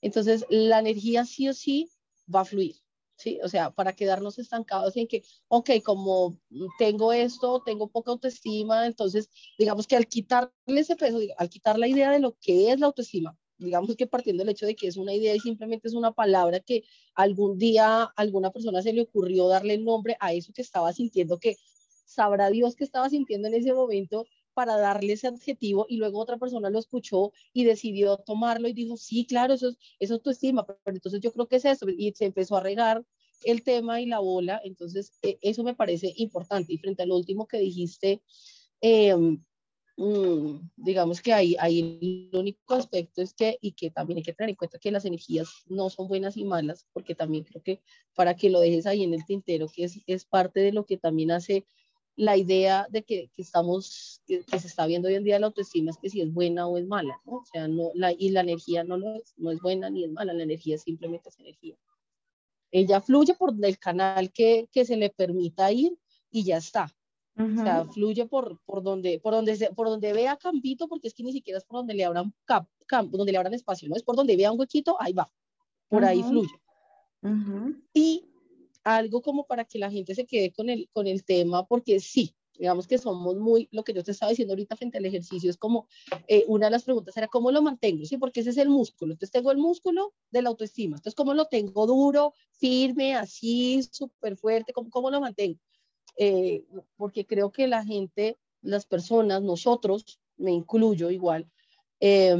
Entonces, la energía sí o sí va a fluir. ¿sí? O sea, para quedarnos estancados en que, ok, como tengo esto, tengo poca autoestima, entonces, digamos que al quitarle ese peso, al quitar la idea de lo que es la autoestima, digamos que partiendo del hecho de que es una idea y simplemente es una palabra que algún día alguna persona se le ocurrió darle nombre a eso que estaba sintiendo, que sabrá Dios que estaba sintiendo en ese momento, para darle ese adjetivo y luego otra persona lo escuchó y decidió tomarlo y dijo, sí, claro, eso es, eso es tu estima, pero entonces yo creo que es eso y se empezó a regar el tema y la bola, entonces e, eso me parece importante. Y frente a lo último que dijiste, em, digamos que ahí, ahí el único aspecto es que, y que también hay que tener en cuenta que las energías no son buenas y malas, porque también creo que para que lo dejes ahí en el tintero, que es, es parte de lo que también hace la idea de que, que estamos, que, se está viendo hoy en día la autoestima es que si es buena o es mala, ¿no? O sea, no, la, y la energía no, lo es, no es buena ni es mala, la energía simplemente es energía. Ella fluye por el canal que, que se le permita ir y ya está. O sea, fluye por, por, donde, por, donde se, por donde vea campito, porque es que ni siquiera es por donde le abran, campo, donde le abran espacio, no es por donde vea un huequito, ahí va, por ahí fluye. Y algo como para que la gente se quede con el, con el tema, porque sí, digamos que somos muy, lo que yo te estaba diciendo ahorita frente al ejercicio, es como, eh, una de las preguntas era, ¿cómo lo mantengo? Sí, porque ese es el músculo. Entonces tengo el músculo de la autoestima. Entonces, ¿cómo lo tengo duro, firme, así, súper fuerte? ¿Cómo, ¿Cómo, lo mantengo? Eh, porque creo que la gente, las personas, nosotros, me incluyo igual, eh,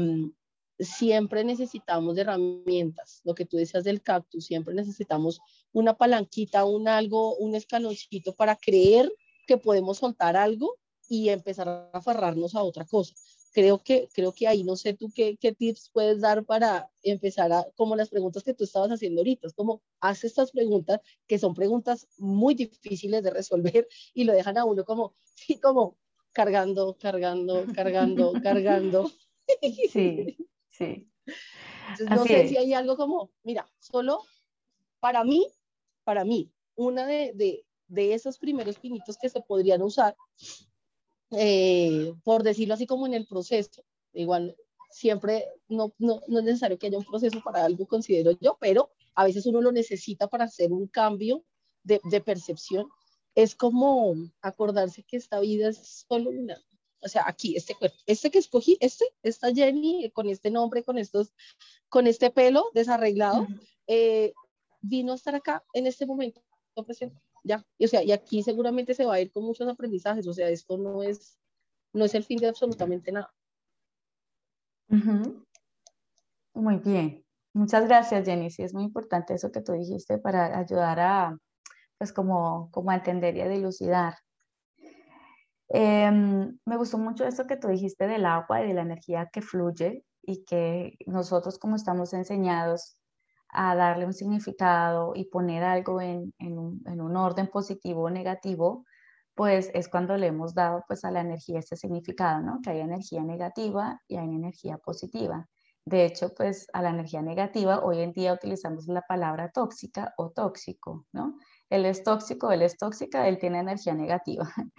siempre necesitamos herramientas, lo que tú decías del cactus, siempre necesitamos una palanquita, un algo, un escaloncito para creer que podemos soltar algo y empezar a aferrarnos a otra cosa. Creo que, creo que ahí no sé tú qué, qué tips puedes dar para empezar a, como las preguntas que tú estabas haciendo ahorita, es como haz estas preguntas que son preguntas muy difíciles de resolver y lo dejan a uno como, sí, como cargando, cargando, cargando, cargando. Sí. Sí. no sé si hay algo como, mira, solo para mí, para mí, una de, de, de esos primeros pinitos que se podrían usar, eh, por decirlo así como en el proceso, igual siempre no, no, no, es necesario que haya un proceso para algo, considero yo, pero a veces uno lo necesita para hacer un cambio de, de percepción. Es como acordarse que esta vida es solo una, o sea, aquí, este cuerpo, este que escogí, este, esta Jenny, con este nombre, con estos, con este pelo desarreglado, eh, vino a estar acá en este momento presente, ya, y, o sea, y aquí seguramente se va a ir con muchos aprendizajes, o sea, esto no es, no es el fin de absolutamente nada. Muy bien, muchas gracias Jenny, sí es muy importante eso que tú dijiste para ayudar a, pues como, como entender y a dilucidar. Em, me gustó mucho esto que tú dijiste del agua y de la energía que fluye y que nosotros como estamos enseñados a darle un significado y poner algo en, en, un, en un, orden positivo o negativo, pues es cuando le hemos dado pues a la energía este significado, ¿no? Que hay energía negativa y hay energía positiva. De hecho, pues a la energía negativa hoy en día utilizamos la palabra tóxica o tóxico, ¿no? Él es tóxico, él es tóxica, él tiene energía negativa.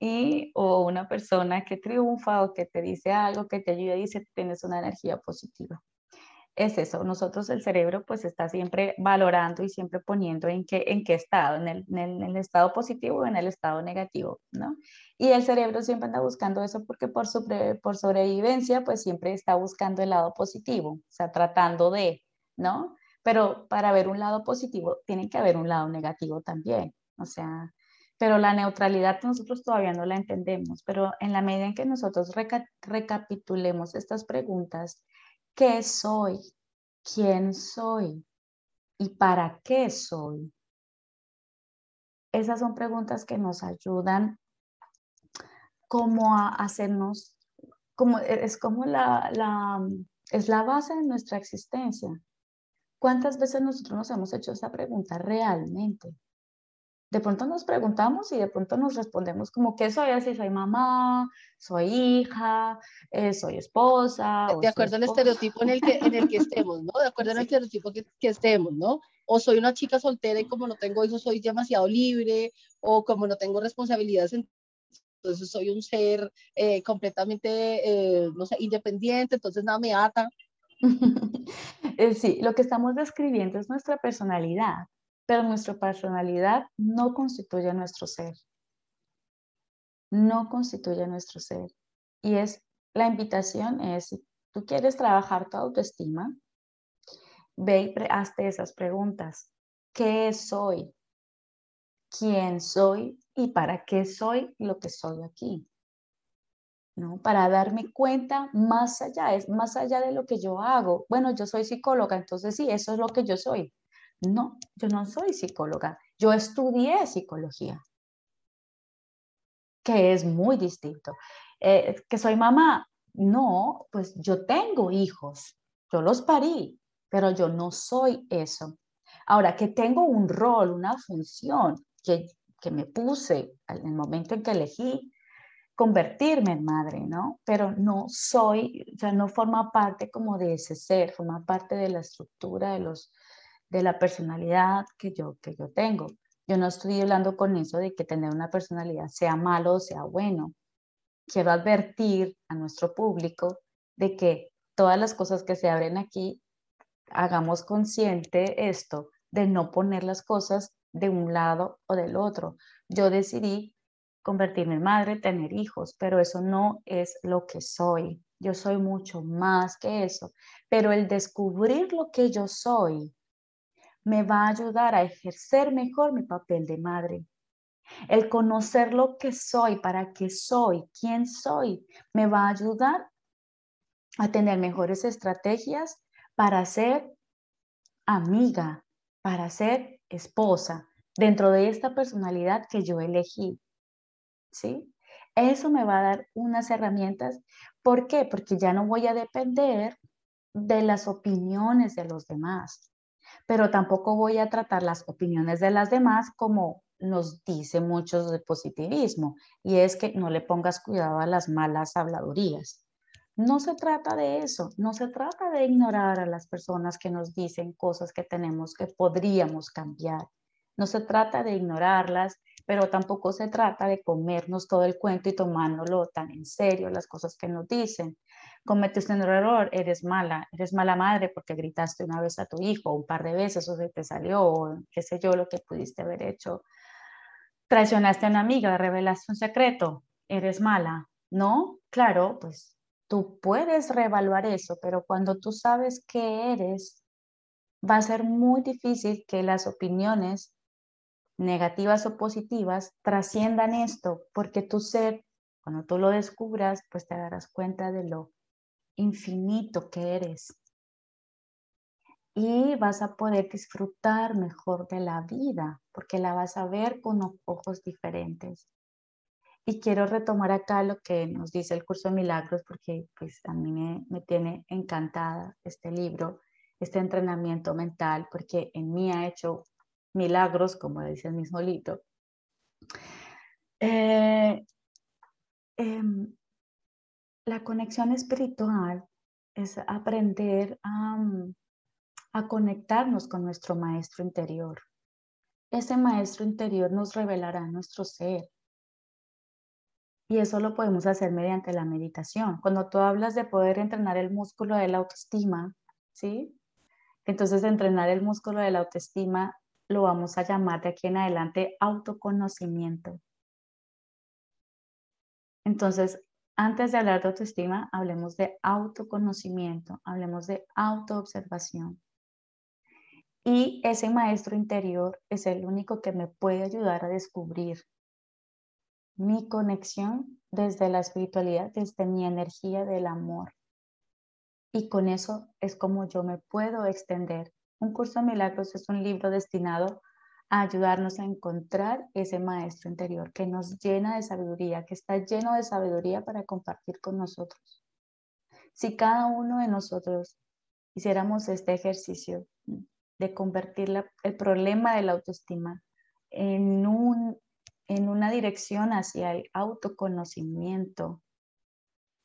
Y o una persona que triunfa o que te dice algo, que te ayuda dice, tienes una energía positiva es eso, nosotros el cerebro pues está siempre valorando y siempre poniendo en qué, en qué estado, en el, en el, estado positivo o en el estado negativo, ¿no? Y el cerebro siempre anda buscando eso porque por, por sobrevivencia pues siempre está buscando el lado positivo, o sea, tratando de, ¿no? Pero para ver un lado positivo tiene que haber un lado negativo también, o sea, pero la neutralidad nosotros todavía no la entendemos, pero en la medida en que nosotros recapitulemos estas preguntas, ¿Qué soy? ¿Quién soy? ¿Y para qué soy? Esas son preguntas que nos ayudan como a hacernos, como, e, es como la, la, es la base de nuestra existencia. ¿Cuántas veces nosotros nos hemos hecho esa pregunta realmente? De pronto nos preguntamos y de pronto nos respondemos como, ¿qué soy? Así soy mamá, soy hija, eh, soy esposa. De acuerdo al estereotipo en el, que, en el que estemos, ¿no? De acuerdo al estereotipo que, que, estemos, ¿no? O soy una chica soltera y como no tengo hijos soy demasiado libre, o como no tengo responsabilidades, entonces soy un ser eh, completamente, eh, no sé, independiente, entonces nada me ata. sí, lo que estamos describiendo es nuestra personalidad pero nuestra personalidad no constituye nuestro ser. No constituye nuestro ser. Y es, la invitación es, si tú quieres trabajar tu autoestima, ve y hazte esas preguntas. ¿Qué soy? ¿Quién soy? ¿Y para qué soy lo que soy aquí? ¿no? Para darme cuenta más allá, es más allá de lo que yo hago. Bueno, yo soy psicóloga, entonces sí, eso es lo que yo soy. No, yo no soy psicóloga, yo estudié psicología, que es muy distinto. Eh, que soy mamá, no, pues yo tengo hijos, yo los parí, pero yo no soy eso. Ahora, que tengo un rol, una función que, que me puse en el momento en que elegí convertirme en madre, ¿no? Pero no soy, o sea, no forma parte como de ese ser, forma parte de la estructura de los, de la personalidad que yo, que yo tengo. Yo no estoy hablando con eso de que tener una personalidad sea malo o sea bueno. Quiero advertir a nuestro público de que todas las cosas que se abren aquí, hagamos consciente esto, de no poner las cosas de un lado o del otro. Yo decidí convertirme en madre, tener hijos, pero eso no es lo que soy. Yo soy mucho más que eso. Pero el descubrir lo que yo soy me va a ayudar a ejercer mejor mi papel de madre. El conocer lo que soy, para qué soy, quién soy, me va a ayudar a tener mejores estrategias para ser amiga, para ser esposa, dentro de esta personalidad que yo elegí. ¿Sí? Eso me va a dar unas herramientas. ¿Por qué? Porque ya no voy a depender de las opiniones de los demás pero tampoco voy a tratar las opiniones de las demás como nos dice muchos de positivismo, y es que no le pongas cuidado a las malas habladurías. No se trata de eso, no se trata de ignorar a las personas que nos dicen cosas que tenemos, que podríamos cambiar. No se trata de ignorarlas, pero tampoco se trata de comernos todo el cuento y tomárnoslo tan en serio las cosas que nos dicen cometiste un error, eres mala, eres mala madre porque gritaste una vez a tu hijo, un par de veces o se te salió, qué sé yo, lo que pudiste haber hecho. Traicionaste a una amiga, revelaste un secreto, eres mala. No, claro, pues tú puedes reevaluar eso, pero cuando tú sabes qué eres, va a ser muy difícil que las opiniones negativas o positivas trasciendan esto, porque tu ser, cuando tú lo descubras, pues te darás cuenta de lo infinito que eres. Y vas a poder disfrutar mejor de la vida porque la vas a ver con ojos diferentes. y quiero retomar acá lo que nos dice el curso de milagros porque pues a mí me, me tiene encantada este libro, este entrenamiento mental, porque en mí ha hecho milagros, como dice el mismo libro. Eh, em, la conexión espiritual es aprender a, a conectarnos con nuestro maestro interior. Ese maestro interior nos revelará nuestro ser, y eso lo podemos hacer mediante la meditación. Cuando tú hablas de poder entrenar el músculo de la autoestima, ¿sí? Entonces entrenar el músculo de la autoestima lo vamos a llamar de aquí en adelante autoconocimiento. Entonces, antes de hablar de autoestima, hablemos de autoconocimiento, hablemos de autoobservación. Y ese maestro interior es el único que me puede ayudar a descubrir mi conexión desde la espiritualidad, desde mi energía del amor. Y con eso es como yo me puedo extender. Un curso de milagros es un libro destinado a ayudarnos a encontrar ese maestro interior que nos llena de sabiduría, que está lleno de sabiduría para compartir con nosotros. Si cada uno de nosotros hiciéramos este ejercicio de convertir el problema de la autoestima en un en una dirección hacia el autoconocimiento,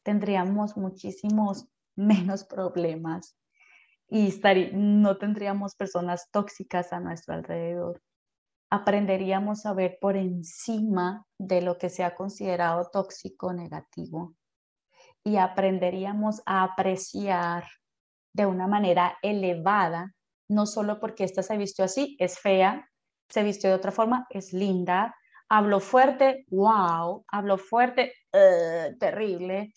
tendríamos muchísimos menos problemas y no tendríamos personas tóxicas a nuestro alrededor. Aprenderíamos a ver por encima de lo que se ha considerado tóxico negativo y aprenderíamos a apreciar de una manera elevada, no solo porque esta se vistió así, es fea, se vistió de otra forma, es linda, hablo fuerte, wow, hablo fuerte, eh, terrible,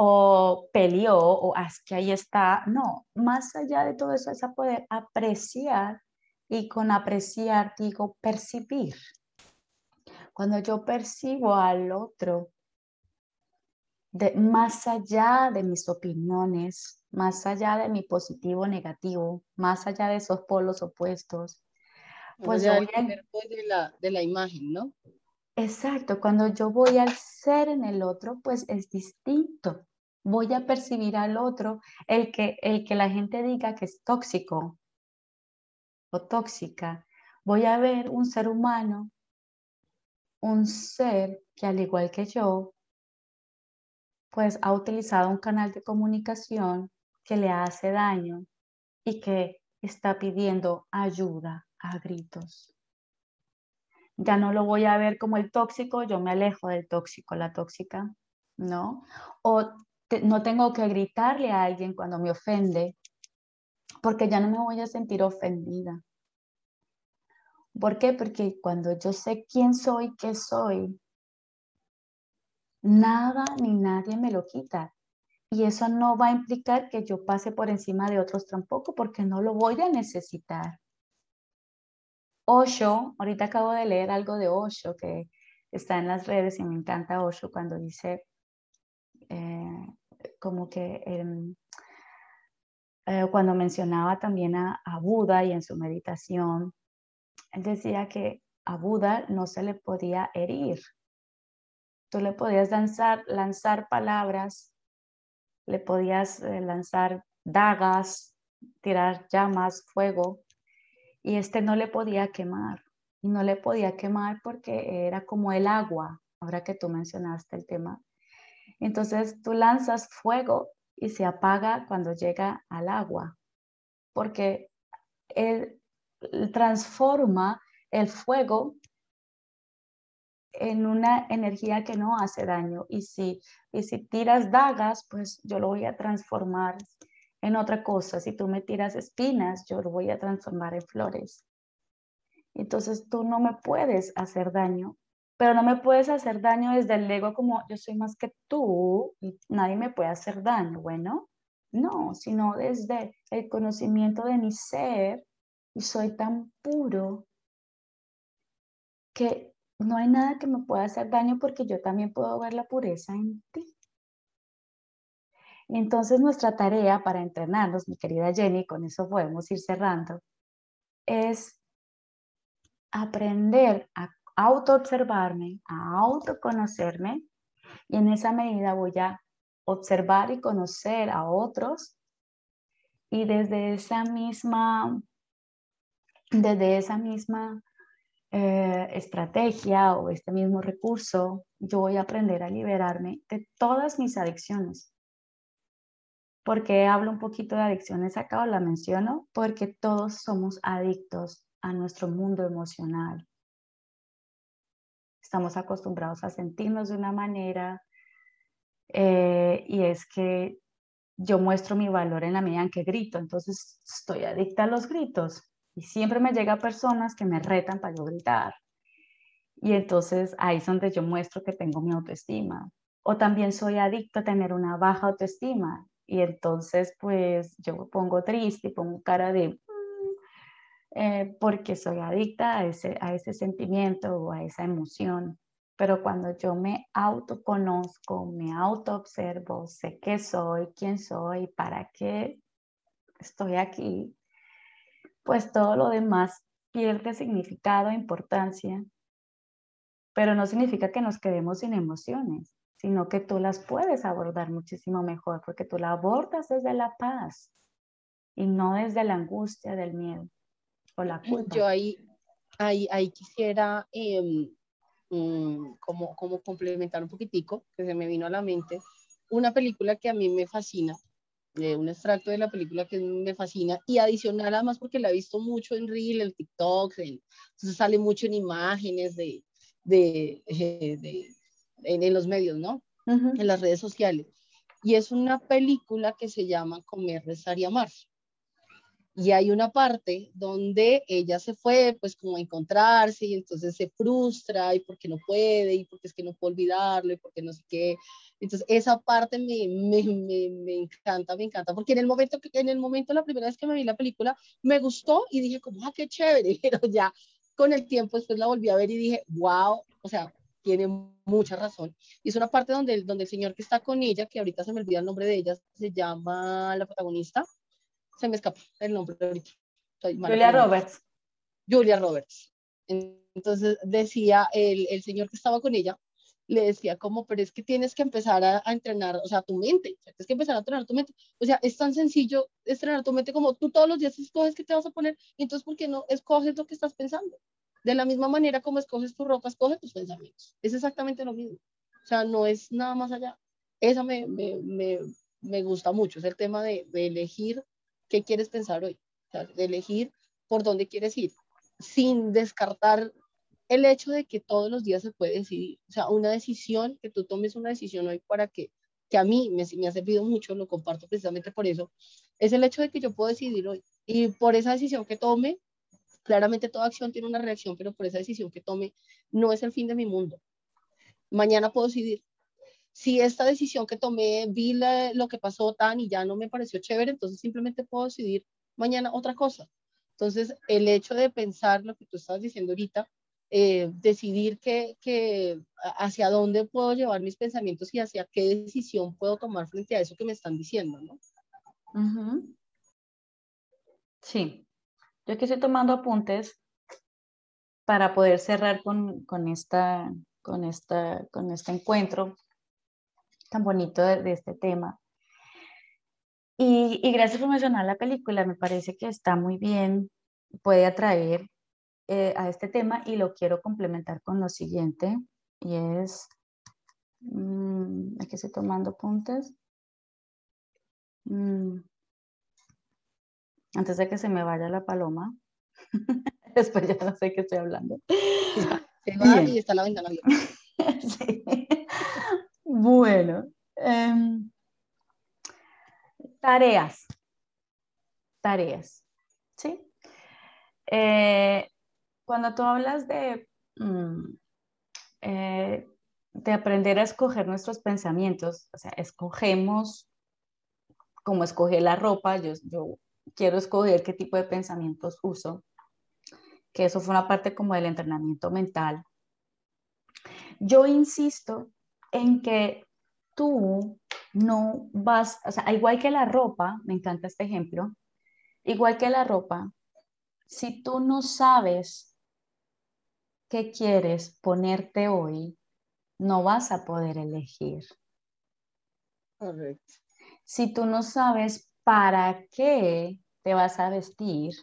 o peleó, o es que ahí está. No, más allá de todo eso es a poder apreciar y con apreciar digo percibir. Cuando yo percibo al otro, de, más allá de mis opiniones, más allá de mi positivo o negativo, más allá de esos polos opuestos, pues yo voy a... de, la, de la imagen, ¿no? Exacto, cuando yo voy al ser en el otro, pues es distinto. Voy a percibir al otro, el que, el que la gente diga que es tóxico o tóxica. Voy a ver un ser humano, un ser que al igual que yo, pues ha utilizado un canal de comunicación que le hace daño y que está pidiendo ayuda a gritos. Ya no lo voy a ver como el tóxico, yo me alejo del tóxico, la tóxica, ¿no? O no tengo que gritarle a alguien cuando me ofende, porque ya no me voy a sentir ofendida. ¿Por qué? Porque cuando yo sé quién soy, qué soy, nada ni nadie me lo quita. Y eso no va a implicar que yo pase por encima de otros tampoco, porque no lo voy a necesitar. Osho, ahorita acabo de leer algo de Osho que está en las redes y me encanta Osho cuando dice eh, como que eh, cuando mencionaba también a, a, Buda y en su meditación, él decía que a Buda no se le podía herir. Tú le podías lanzar, lanzar palabras, le podías eh, lanzar dagas, tirar llamas, fuego, y este no le podía quemar. Y no le podía quemar porque era como el agua, ahora que tú mencionaste el tema. Entonces tú lanzas fuego y se apaga cuando llega al agua, porque él transforma el fuego en una energía que no hace daño. Y si, y si tiras dagas, pues yo lo voy a transformar en otra cosa. Si tú me tiras espinas, yo lo voy a transformar en flores. Entonces tú no me puedes hacer daño, pero no me puedes hacer daño desde el ego como yo soy más que tú y nadie me puede hacer daño. Bueno, no, sino desde el conocimiento de mi ser y soy tan puro que no hay nada que me pueda hacer daño porque yo también puedo ver la pureza en ti. Entonces nuestra tarea para entrenarnos, mi querida Jenny, con eso podemos ir cerrando, es aprender a, autoobservarme, a autoconocerme y en esa medida voy a observar y conocer a otros y desde esa misma, desde esa misma eh, estrategia o este mismo recurso, yo voy a aprender a liberarme de todas mis adicciones. ¿Por qué hablo un poquito de adicciones acá o la menciono? Porque todos somos adictos a nuestro mundo emocional. Estamos acostumbrados a sentirnos de una manera eh, y es que yo muestro mi valor en la medida en que grito, entonces estoy adicta a los gritos y siempre me llega personas que me retan para yo gritar. Y entonces ahí es donde yo muestro que tengo mi autoestima. O también soy adicta a tener una baja autoestima y entonces pues yo pongo triste y pongo cara de mm", eh, porque soy adicta a ese, a ese sentimiento o a esa emoción. Pero cuando yo me autoconozco, me autoobservo, sé qué soy, quién soy, para qué estoy aquí, pues todo lo demás pierde significado e importancia. Pero no significa que nos quedemos sin emociones, sino que tú las puedes abordar muchísimo mejor, porque tú la abordas desde la paz y no desde la angustia del miedo o la culpa. Yo ahí, ahí, ahí quisiera em, Mm, como, como complementar un poquitico, que se me vino a la mente, una película que a mí me fascina, eh, un extracto de la película que me fascina y adicional además porque la he visto mucho en Reel, en TikTok, entonces sale mucho en imágenes de, de, eh, de en, en, los medios, ¿no? En las redes sociales. Y es una película que se llama Comer, Rezar y Amar. Y hay una parte donde ella se fue pues como a encontrarse y entonces se frustra y porque no puede y porque es que no puede olvidarlo y porque no sé qué. Entonces esa parte me, me, me, me, encanta, me encanta, porque en el momento, en el momento, la primera vez que me vi la película, me gustó y dije como, ah, qué chévere, pero ya con el tiempo después la volví a ver y dije, wow, o sea, tiene mucha razón. Y es una parte donde, donde el señor que está con ella, que ahorita se me olvida el nombre de ella, se llama la protagonista, se me escapa el nombre ahorita. Julia Roberts. Julia Roberts. Entonces decía el, el, señor que estaba con ella, le decía como, pero es que tienes que empezar a, a entrenar, o sea, tu mente, o sea, tienes que empezar a entrenar tu mente. O sea, es tan sencillo entrenar tu mente como tú todos los días escoges qué te vas a poner, y entonces, ¿por qué no escoges lo que estás pensando? De la misma manera como escoges tu ropa, escoge tus pensamientos. Es exactamente lo mismo. O sea, no es nada más allá. Esa me, me, me, me gusta mucho, es el tema de, de elegir qué quieres pensar hoy, de elegir por dónde quieres ir, sin descartar el hecho de que todos los días se puede decidir. O sea, una decisión, que tú tomes una decisión hoy para que, que a mí me, me ha servido mucho, lo comparto precisamente por eso, es el hecho de que yo puedo decidir hoy. Y por esa decisión que tome, claramente toda acción tiene una reacción, pero por esa decisión que tome, no es el fin de mi mundo. Mañana puedo decidir, si esta decisión que tomé, vi lo que pasó tan y ya no me pareció chévere, entonces simplemente puedo decidir mañana otra cosa. Entonces, el hecho de pensar lo que tú estabas diciendo ahorita, eh, decidir que, que, hacia dónde puedo llevar mis pensamientos y hacia qué decisión puedo tomar frente a eso que me están diciendo, ¿no? Sí, yo aquí estoy tomando apuntes para poder cerrar con, con, esta, con, esta, con este encuentro tan bonito de, este tema. Y, y, gracias por mencionar la película, me parece que está muy bien, puede atraer eh, a este tema y lo quiero complementar con lo siguiente, y es, mmm, aquí estoy tomando puntos. Mm, antes de que se me vaya la paloma, después ya no sé qué estoy hablando. Se va y está la ventana abierta. sí. Bueno, em, tareas. Tareas. ¿Sí? Eh, cuando tú hablas de, mm, eh, de aprender a escoger nuestros pensamientos, o sea, escogemos como escoger la ropa, yo, yo quiero escoger qué tipo de pensamientos uso, que eso fue una parte como del entrenamiento mental. Yo insisto en que tú no vas, o sea, igual que la ropa, me encanta este ejemplo, igual que la ropa, si tú no sabes qué quieres ponerte hoy, no vas a poder elegir. Correcto. Si tú no sabes para qué te vas a vestir,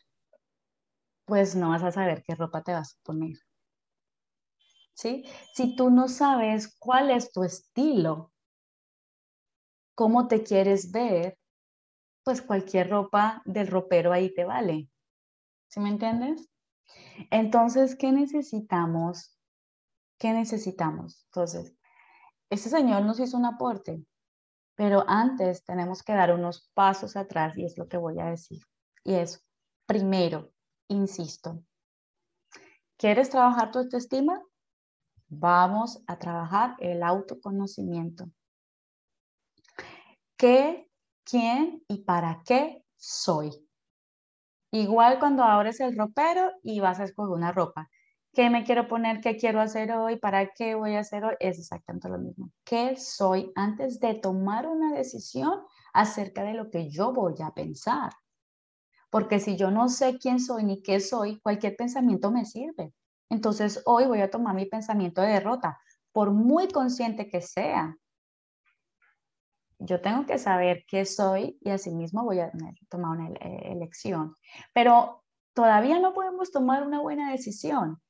pues no vas a saber qué ropa te vas a poner. ¿Sí? Si tú no sabes cuál es tu estilo, cómo te quieres ver, pues cualquier ropa del ropero ahí te vale. ¿Sí me entiendes? Entonces, ¿qué necesitamos? ¿Qué necesitamos? Entonces, este señor nos hizo un aporte, pero antes tenemos que dar unos pasos atrás y es lo que voy a decir. Y es, primero, insisto, ¿quieres trabajar tu autoestima? Vamos a trabajar el autoconocimiento. ¿Qué, quién y para qué soy? Igual cuando abres el ropero y vas a escoger una ropa. ¿Qué me quiero poner? ¿Qué quiero hacer hoy? ¿Para qué voy a hacer hoy? Es exactamente lo mismo. ¿Qué soy antes de tomar una decisión acerca de lo que yo voy a pensar? Porque si yo no sé quién soy ni qué soy, cualquier pensamiento me sirve. Entonces hoy voy a tomar mi pensamiento de derrota, por muy consciente que sea. Yo tengo que saber qué soy y asimismo voy a tomar una elección. Pero todavía no podemos tomar una buena decisión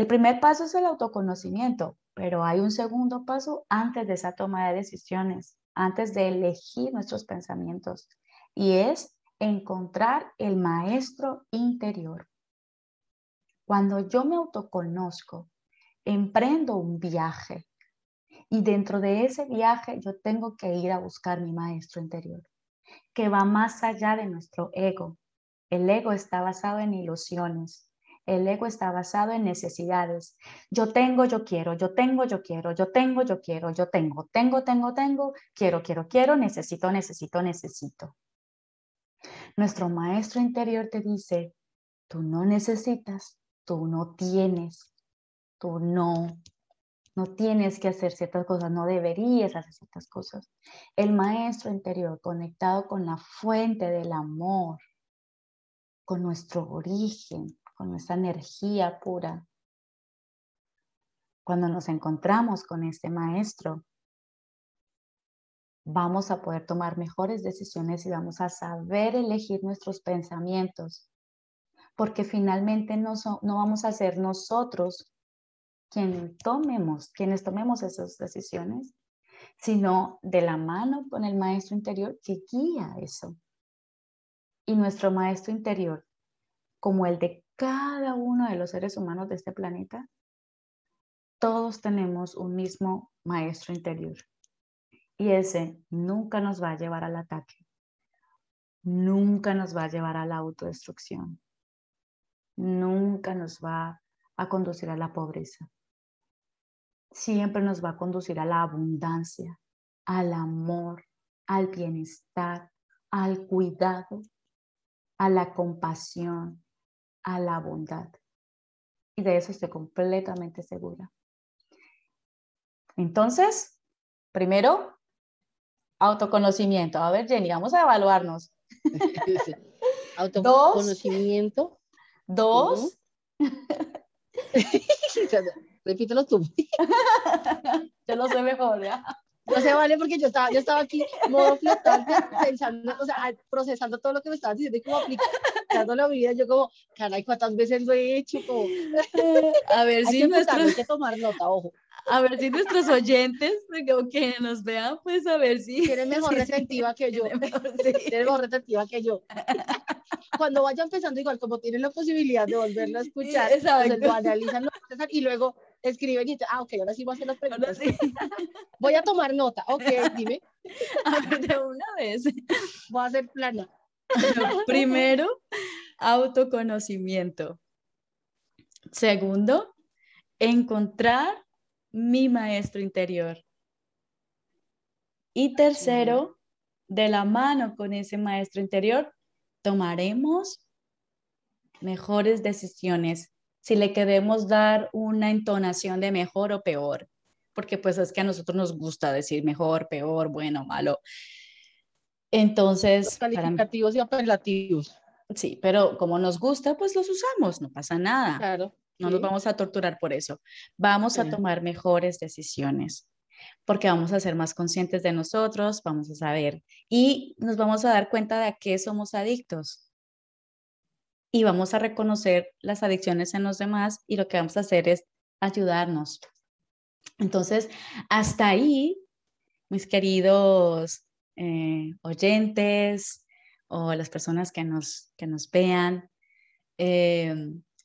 el primer paso es el autoconocimiento, pero hay un segundo paso antes de esa toma de decisiones, antes de elegir nuestros pensamientos, y es encontrar el maestro interior. Cuando yo me autoconozco, emprendo un viaje y dentro de ese viaje yo tengo que ir a buscar mi maestro interior, que va más allá de nuestro ego. El ego está basado en ilusiones, el ego está basado en necesidades. Yo tengo, yo quiero, yo tengo, yo quiero, yo tengo, yo quiero, yo tengo, tengo, tengo, tengo, quiero, quiero, quiero, necesito, necesito, necesito. Nuestro maestro interior te dice, tú no necesitas, tú no tienes, tú no, no tienes que hacer ciertas cosas, no deberías hacer ciertas cosas. El maestro interior conectado con la fuente del amor, con nuestro origen, con nuestra energía pura. Cuando nos encontramos con este maestro, vamos a poder tomar mejores decisiones y vamos a saber elegir nuestros pensamientos, porque finalmente no, no vamos a ser nosotros quien tomemos, quienes tomemos esas decisiones, sino de la mano con el maestro interior que guía eso. Y nuestro maestro interior, como el de cada uno de los seres humanos de este planeta, todos tenemos un mismo maestro interior. Y ese nunca nos va a llevar al ataque, nunca nos va a llevar a la autodestrucción, nunca nos va a conducir a la pobreza. Siempre nos va a conducir a la abundancia, al amor, al bienestar, al cuidado, a la compasión, a la bondad. Y de eso estoy completamente segura. Entonces, primero, autoconocimiento. A ver, Jenny, vamos a evaluarnos. Autoconocimiento. Dos. Repítelo tú. Yo lo sé mejor, ¿ya? No se vale porque yo estaba, yo estaba aquí modo flotante, pensando, o sea, procesando todo lo que me estaban diciendo y como aplicándolo a mi vida. Yo como, caray, ¿cuántas veces lo he hecho? Como... A ver si nuestros... Hay que tomar nota, ojo. A ver si nuestros oyentes, que nos vean, pues a ver si... Tienen mejor retentiva que yo. Tienen mejor retentiva que yo. Cuando vayan empezando igual, como tienen la posibilidad de volverlo a escuchar, pues lo analizan, lo y luego escriben y ah, ok, ahora sí voy a hacer las preguntas. Voy a tomar nota, ok, dime. A ver, de una vez. Voy a hacer plana. Primero, autoconocimiento. Segundo, encontrar mi maestro interior. Y tercero, de la mano con ese maestro interior, tomaremos mejores decisiones si le queremos dar una entonación de mejor o peor, porque pues es que a nosotros nos gusta decir mejor, peor, bueno, malo. Entonces... calificativos y apelativos. Sí, pero como nos gusta, pues los usamos, no pasa nada. Claro. no nos vamos a torturar por eso. Vamos a tomar mejores decisiones porque vamos a ser más conscientes de nosotros, vamos a saber y nos vamos a dar cuenta de a qué somos adictos. Y vamos a reconocer las adicciones en los demás y lo que vamos a hacer es ayudarnos. Entonces, hasta ahí, mis queridos eh, oyentes o las personas que nos, que nos vean, eh,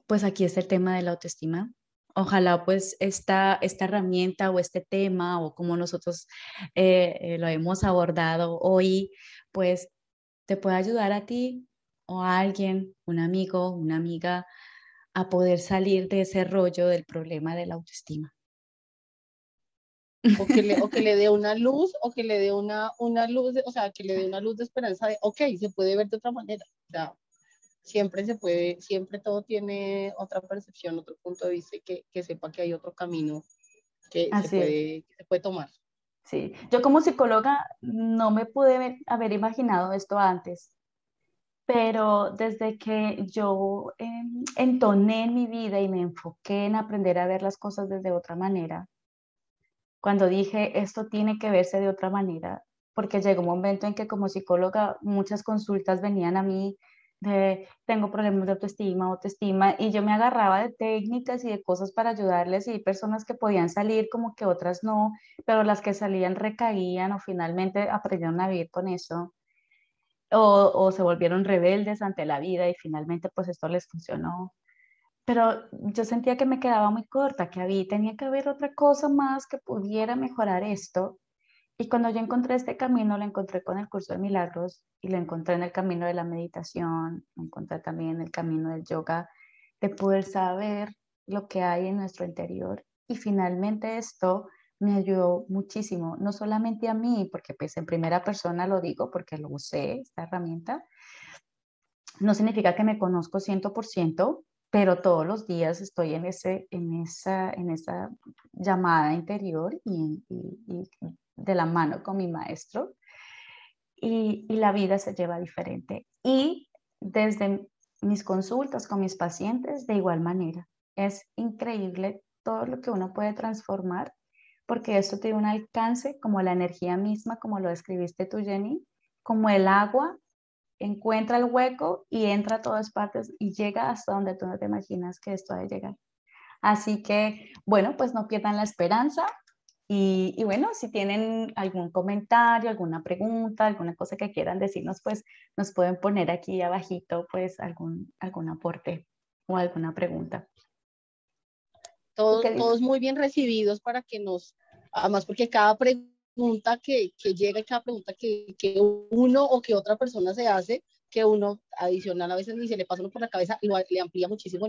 pues aquí está el tema de la autoestima ojalá pues esta, esta herramienta o este tema o como nosotros eh, lo hemos abordado hoy, pues te pueda ayudar a ti o a alguien, un amigo, una amiga, a poder salir de ese rollo del problema de la autoestima. O que, le, o que le dé una luz, o que le dé una, una luz, o sea, que le dé una luz de esperanza de, ok, se puede ver de otra manera. O sea, siempre se puede, siempre todo tiene otra percepción, otro punto de vista, que, que sepa que hay otro camino que se, puede, se puede tomar. Sí, yo como psicóloga no me pude haber imaginado esto antes, pero desde que yo entoné en mi vida y me enfoqué en aprender a ver las cosas desde otra manera, cuando dije esto tiene que verse de otra manera, porque llegó un momento en que como psicóloga muchas consultas venían a mí tengo problemas de autoestima, autoestima, y yo me agarraba de técnicas y de cosas para ayudarles y personas que podían salir como que otras no, pero las que salían recaían o finalmente aprendieron a vivir con eso. O, o se volvieron rebeldes ante la vida y finalmente pues esto les funcionó. Pero yo sentía que me quedaba muy corta, que había, tenía que haber otra cosa más que pudiera mejorar esto y cuando yo encontré este camino, lo encontré con el curso de milagros y lo encontré en el camino de la meditación, lo encontré también en el camino del yoga, de poder saber lo que hay en nuestro interior. Y finalmente esto me ayudó muchísimo, no solamente a mí, porque pues en primera persona lo digo porque lo usé, esta herramienta, no significa que me conozco 100%, pero todos los días estoy en, ese, en, esa, en esa llamada interior y, y de la mano con mi maestro y, la vida se lleva diferente. Y desde mis consultas con mis pacientes, de igual manera, es increíble todo lo que uno puede transformar porque esto tiene un alcance como la energía misma, como lo describiste tú, Jenny, como el agua encuentra el hueco y entra a todas partes y llega hasta donde tú no te imaginas que esto ha de llegar. Así que, bueno, pues no pierdan la esperanza, y, bueno, si tienen algún comentario, alguna pregunta, alguna cosa que quieran decirnos, pues nos pueden poner aquí abajito pues algún, algún aporte o alguna pregunta. Todos, todos muy bien recibidos para que nos, además porque cada pregunta que, que llega y cada pregunta que, que, uno o que otra persona se hace, que uno adicional a veces ni se le pasa uno por la cabeza, y le amplía muchísimo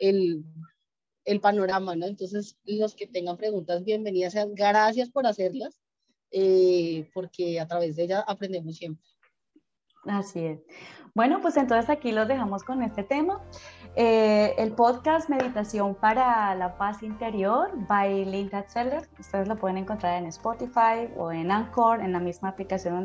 el, el panorama, ¿no? Entonces, los que tengan preguntas, bienvenidas sean. Gracias por hacerlas, eh, porque a través de ellas aprendemos siempre. Así es. Bueno, pues entonces aquí los dejamos con este tema. Eh, el podcast Meditación para la Paz Interior by Linda Zeller. Ustedes lo pueden encontrar en Spotify o en Anchor, en la misma aplicación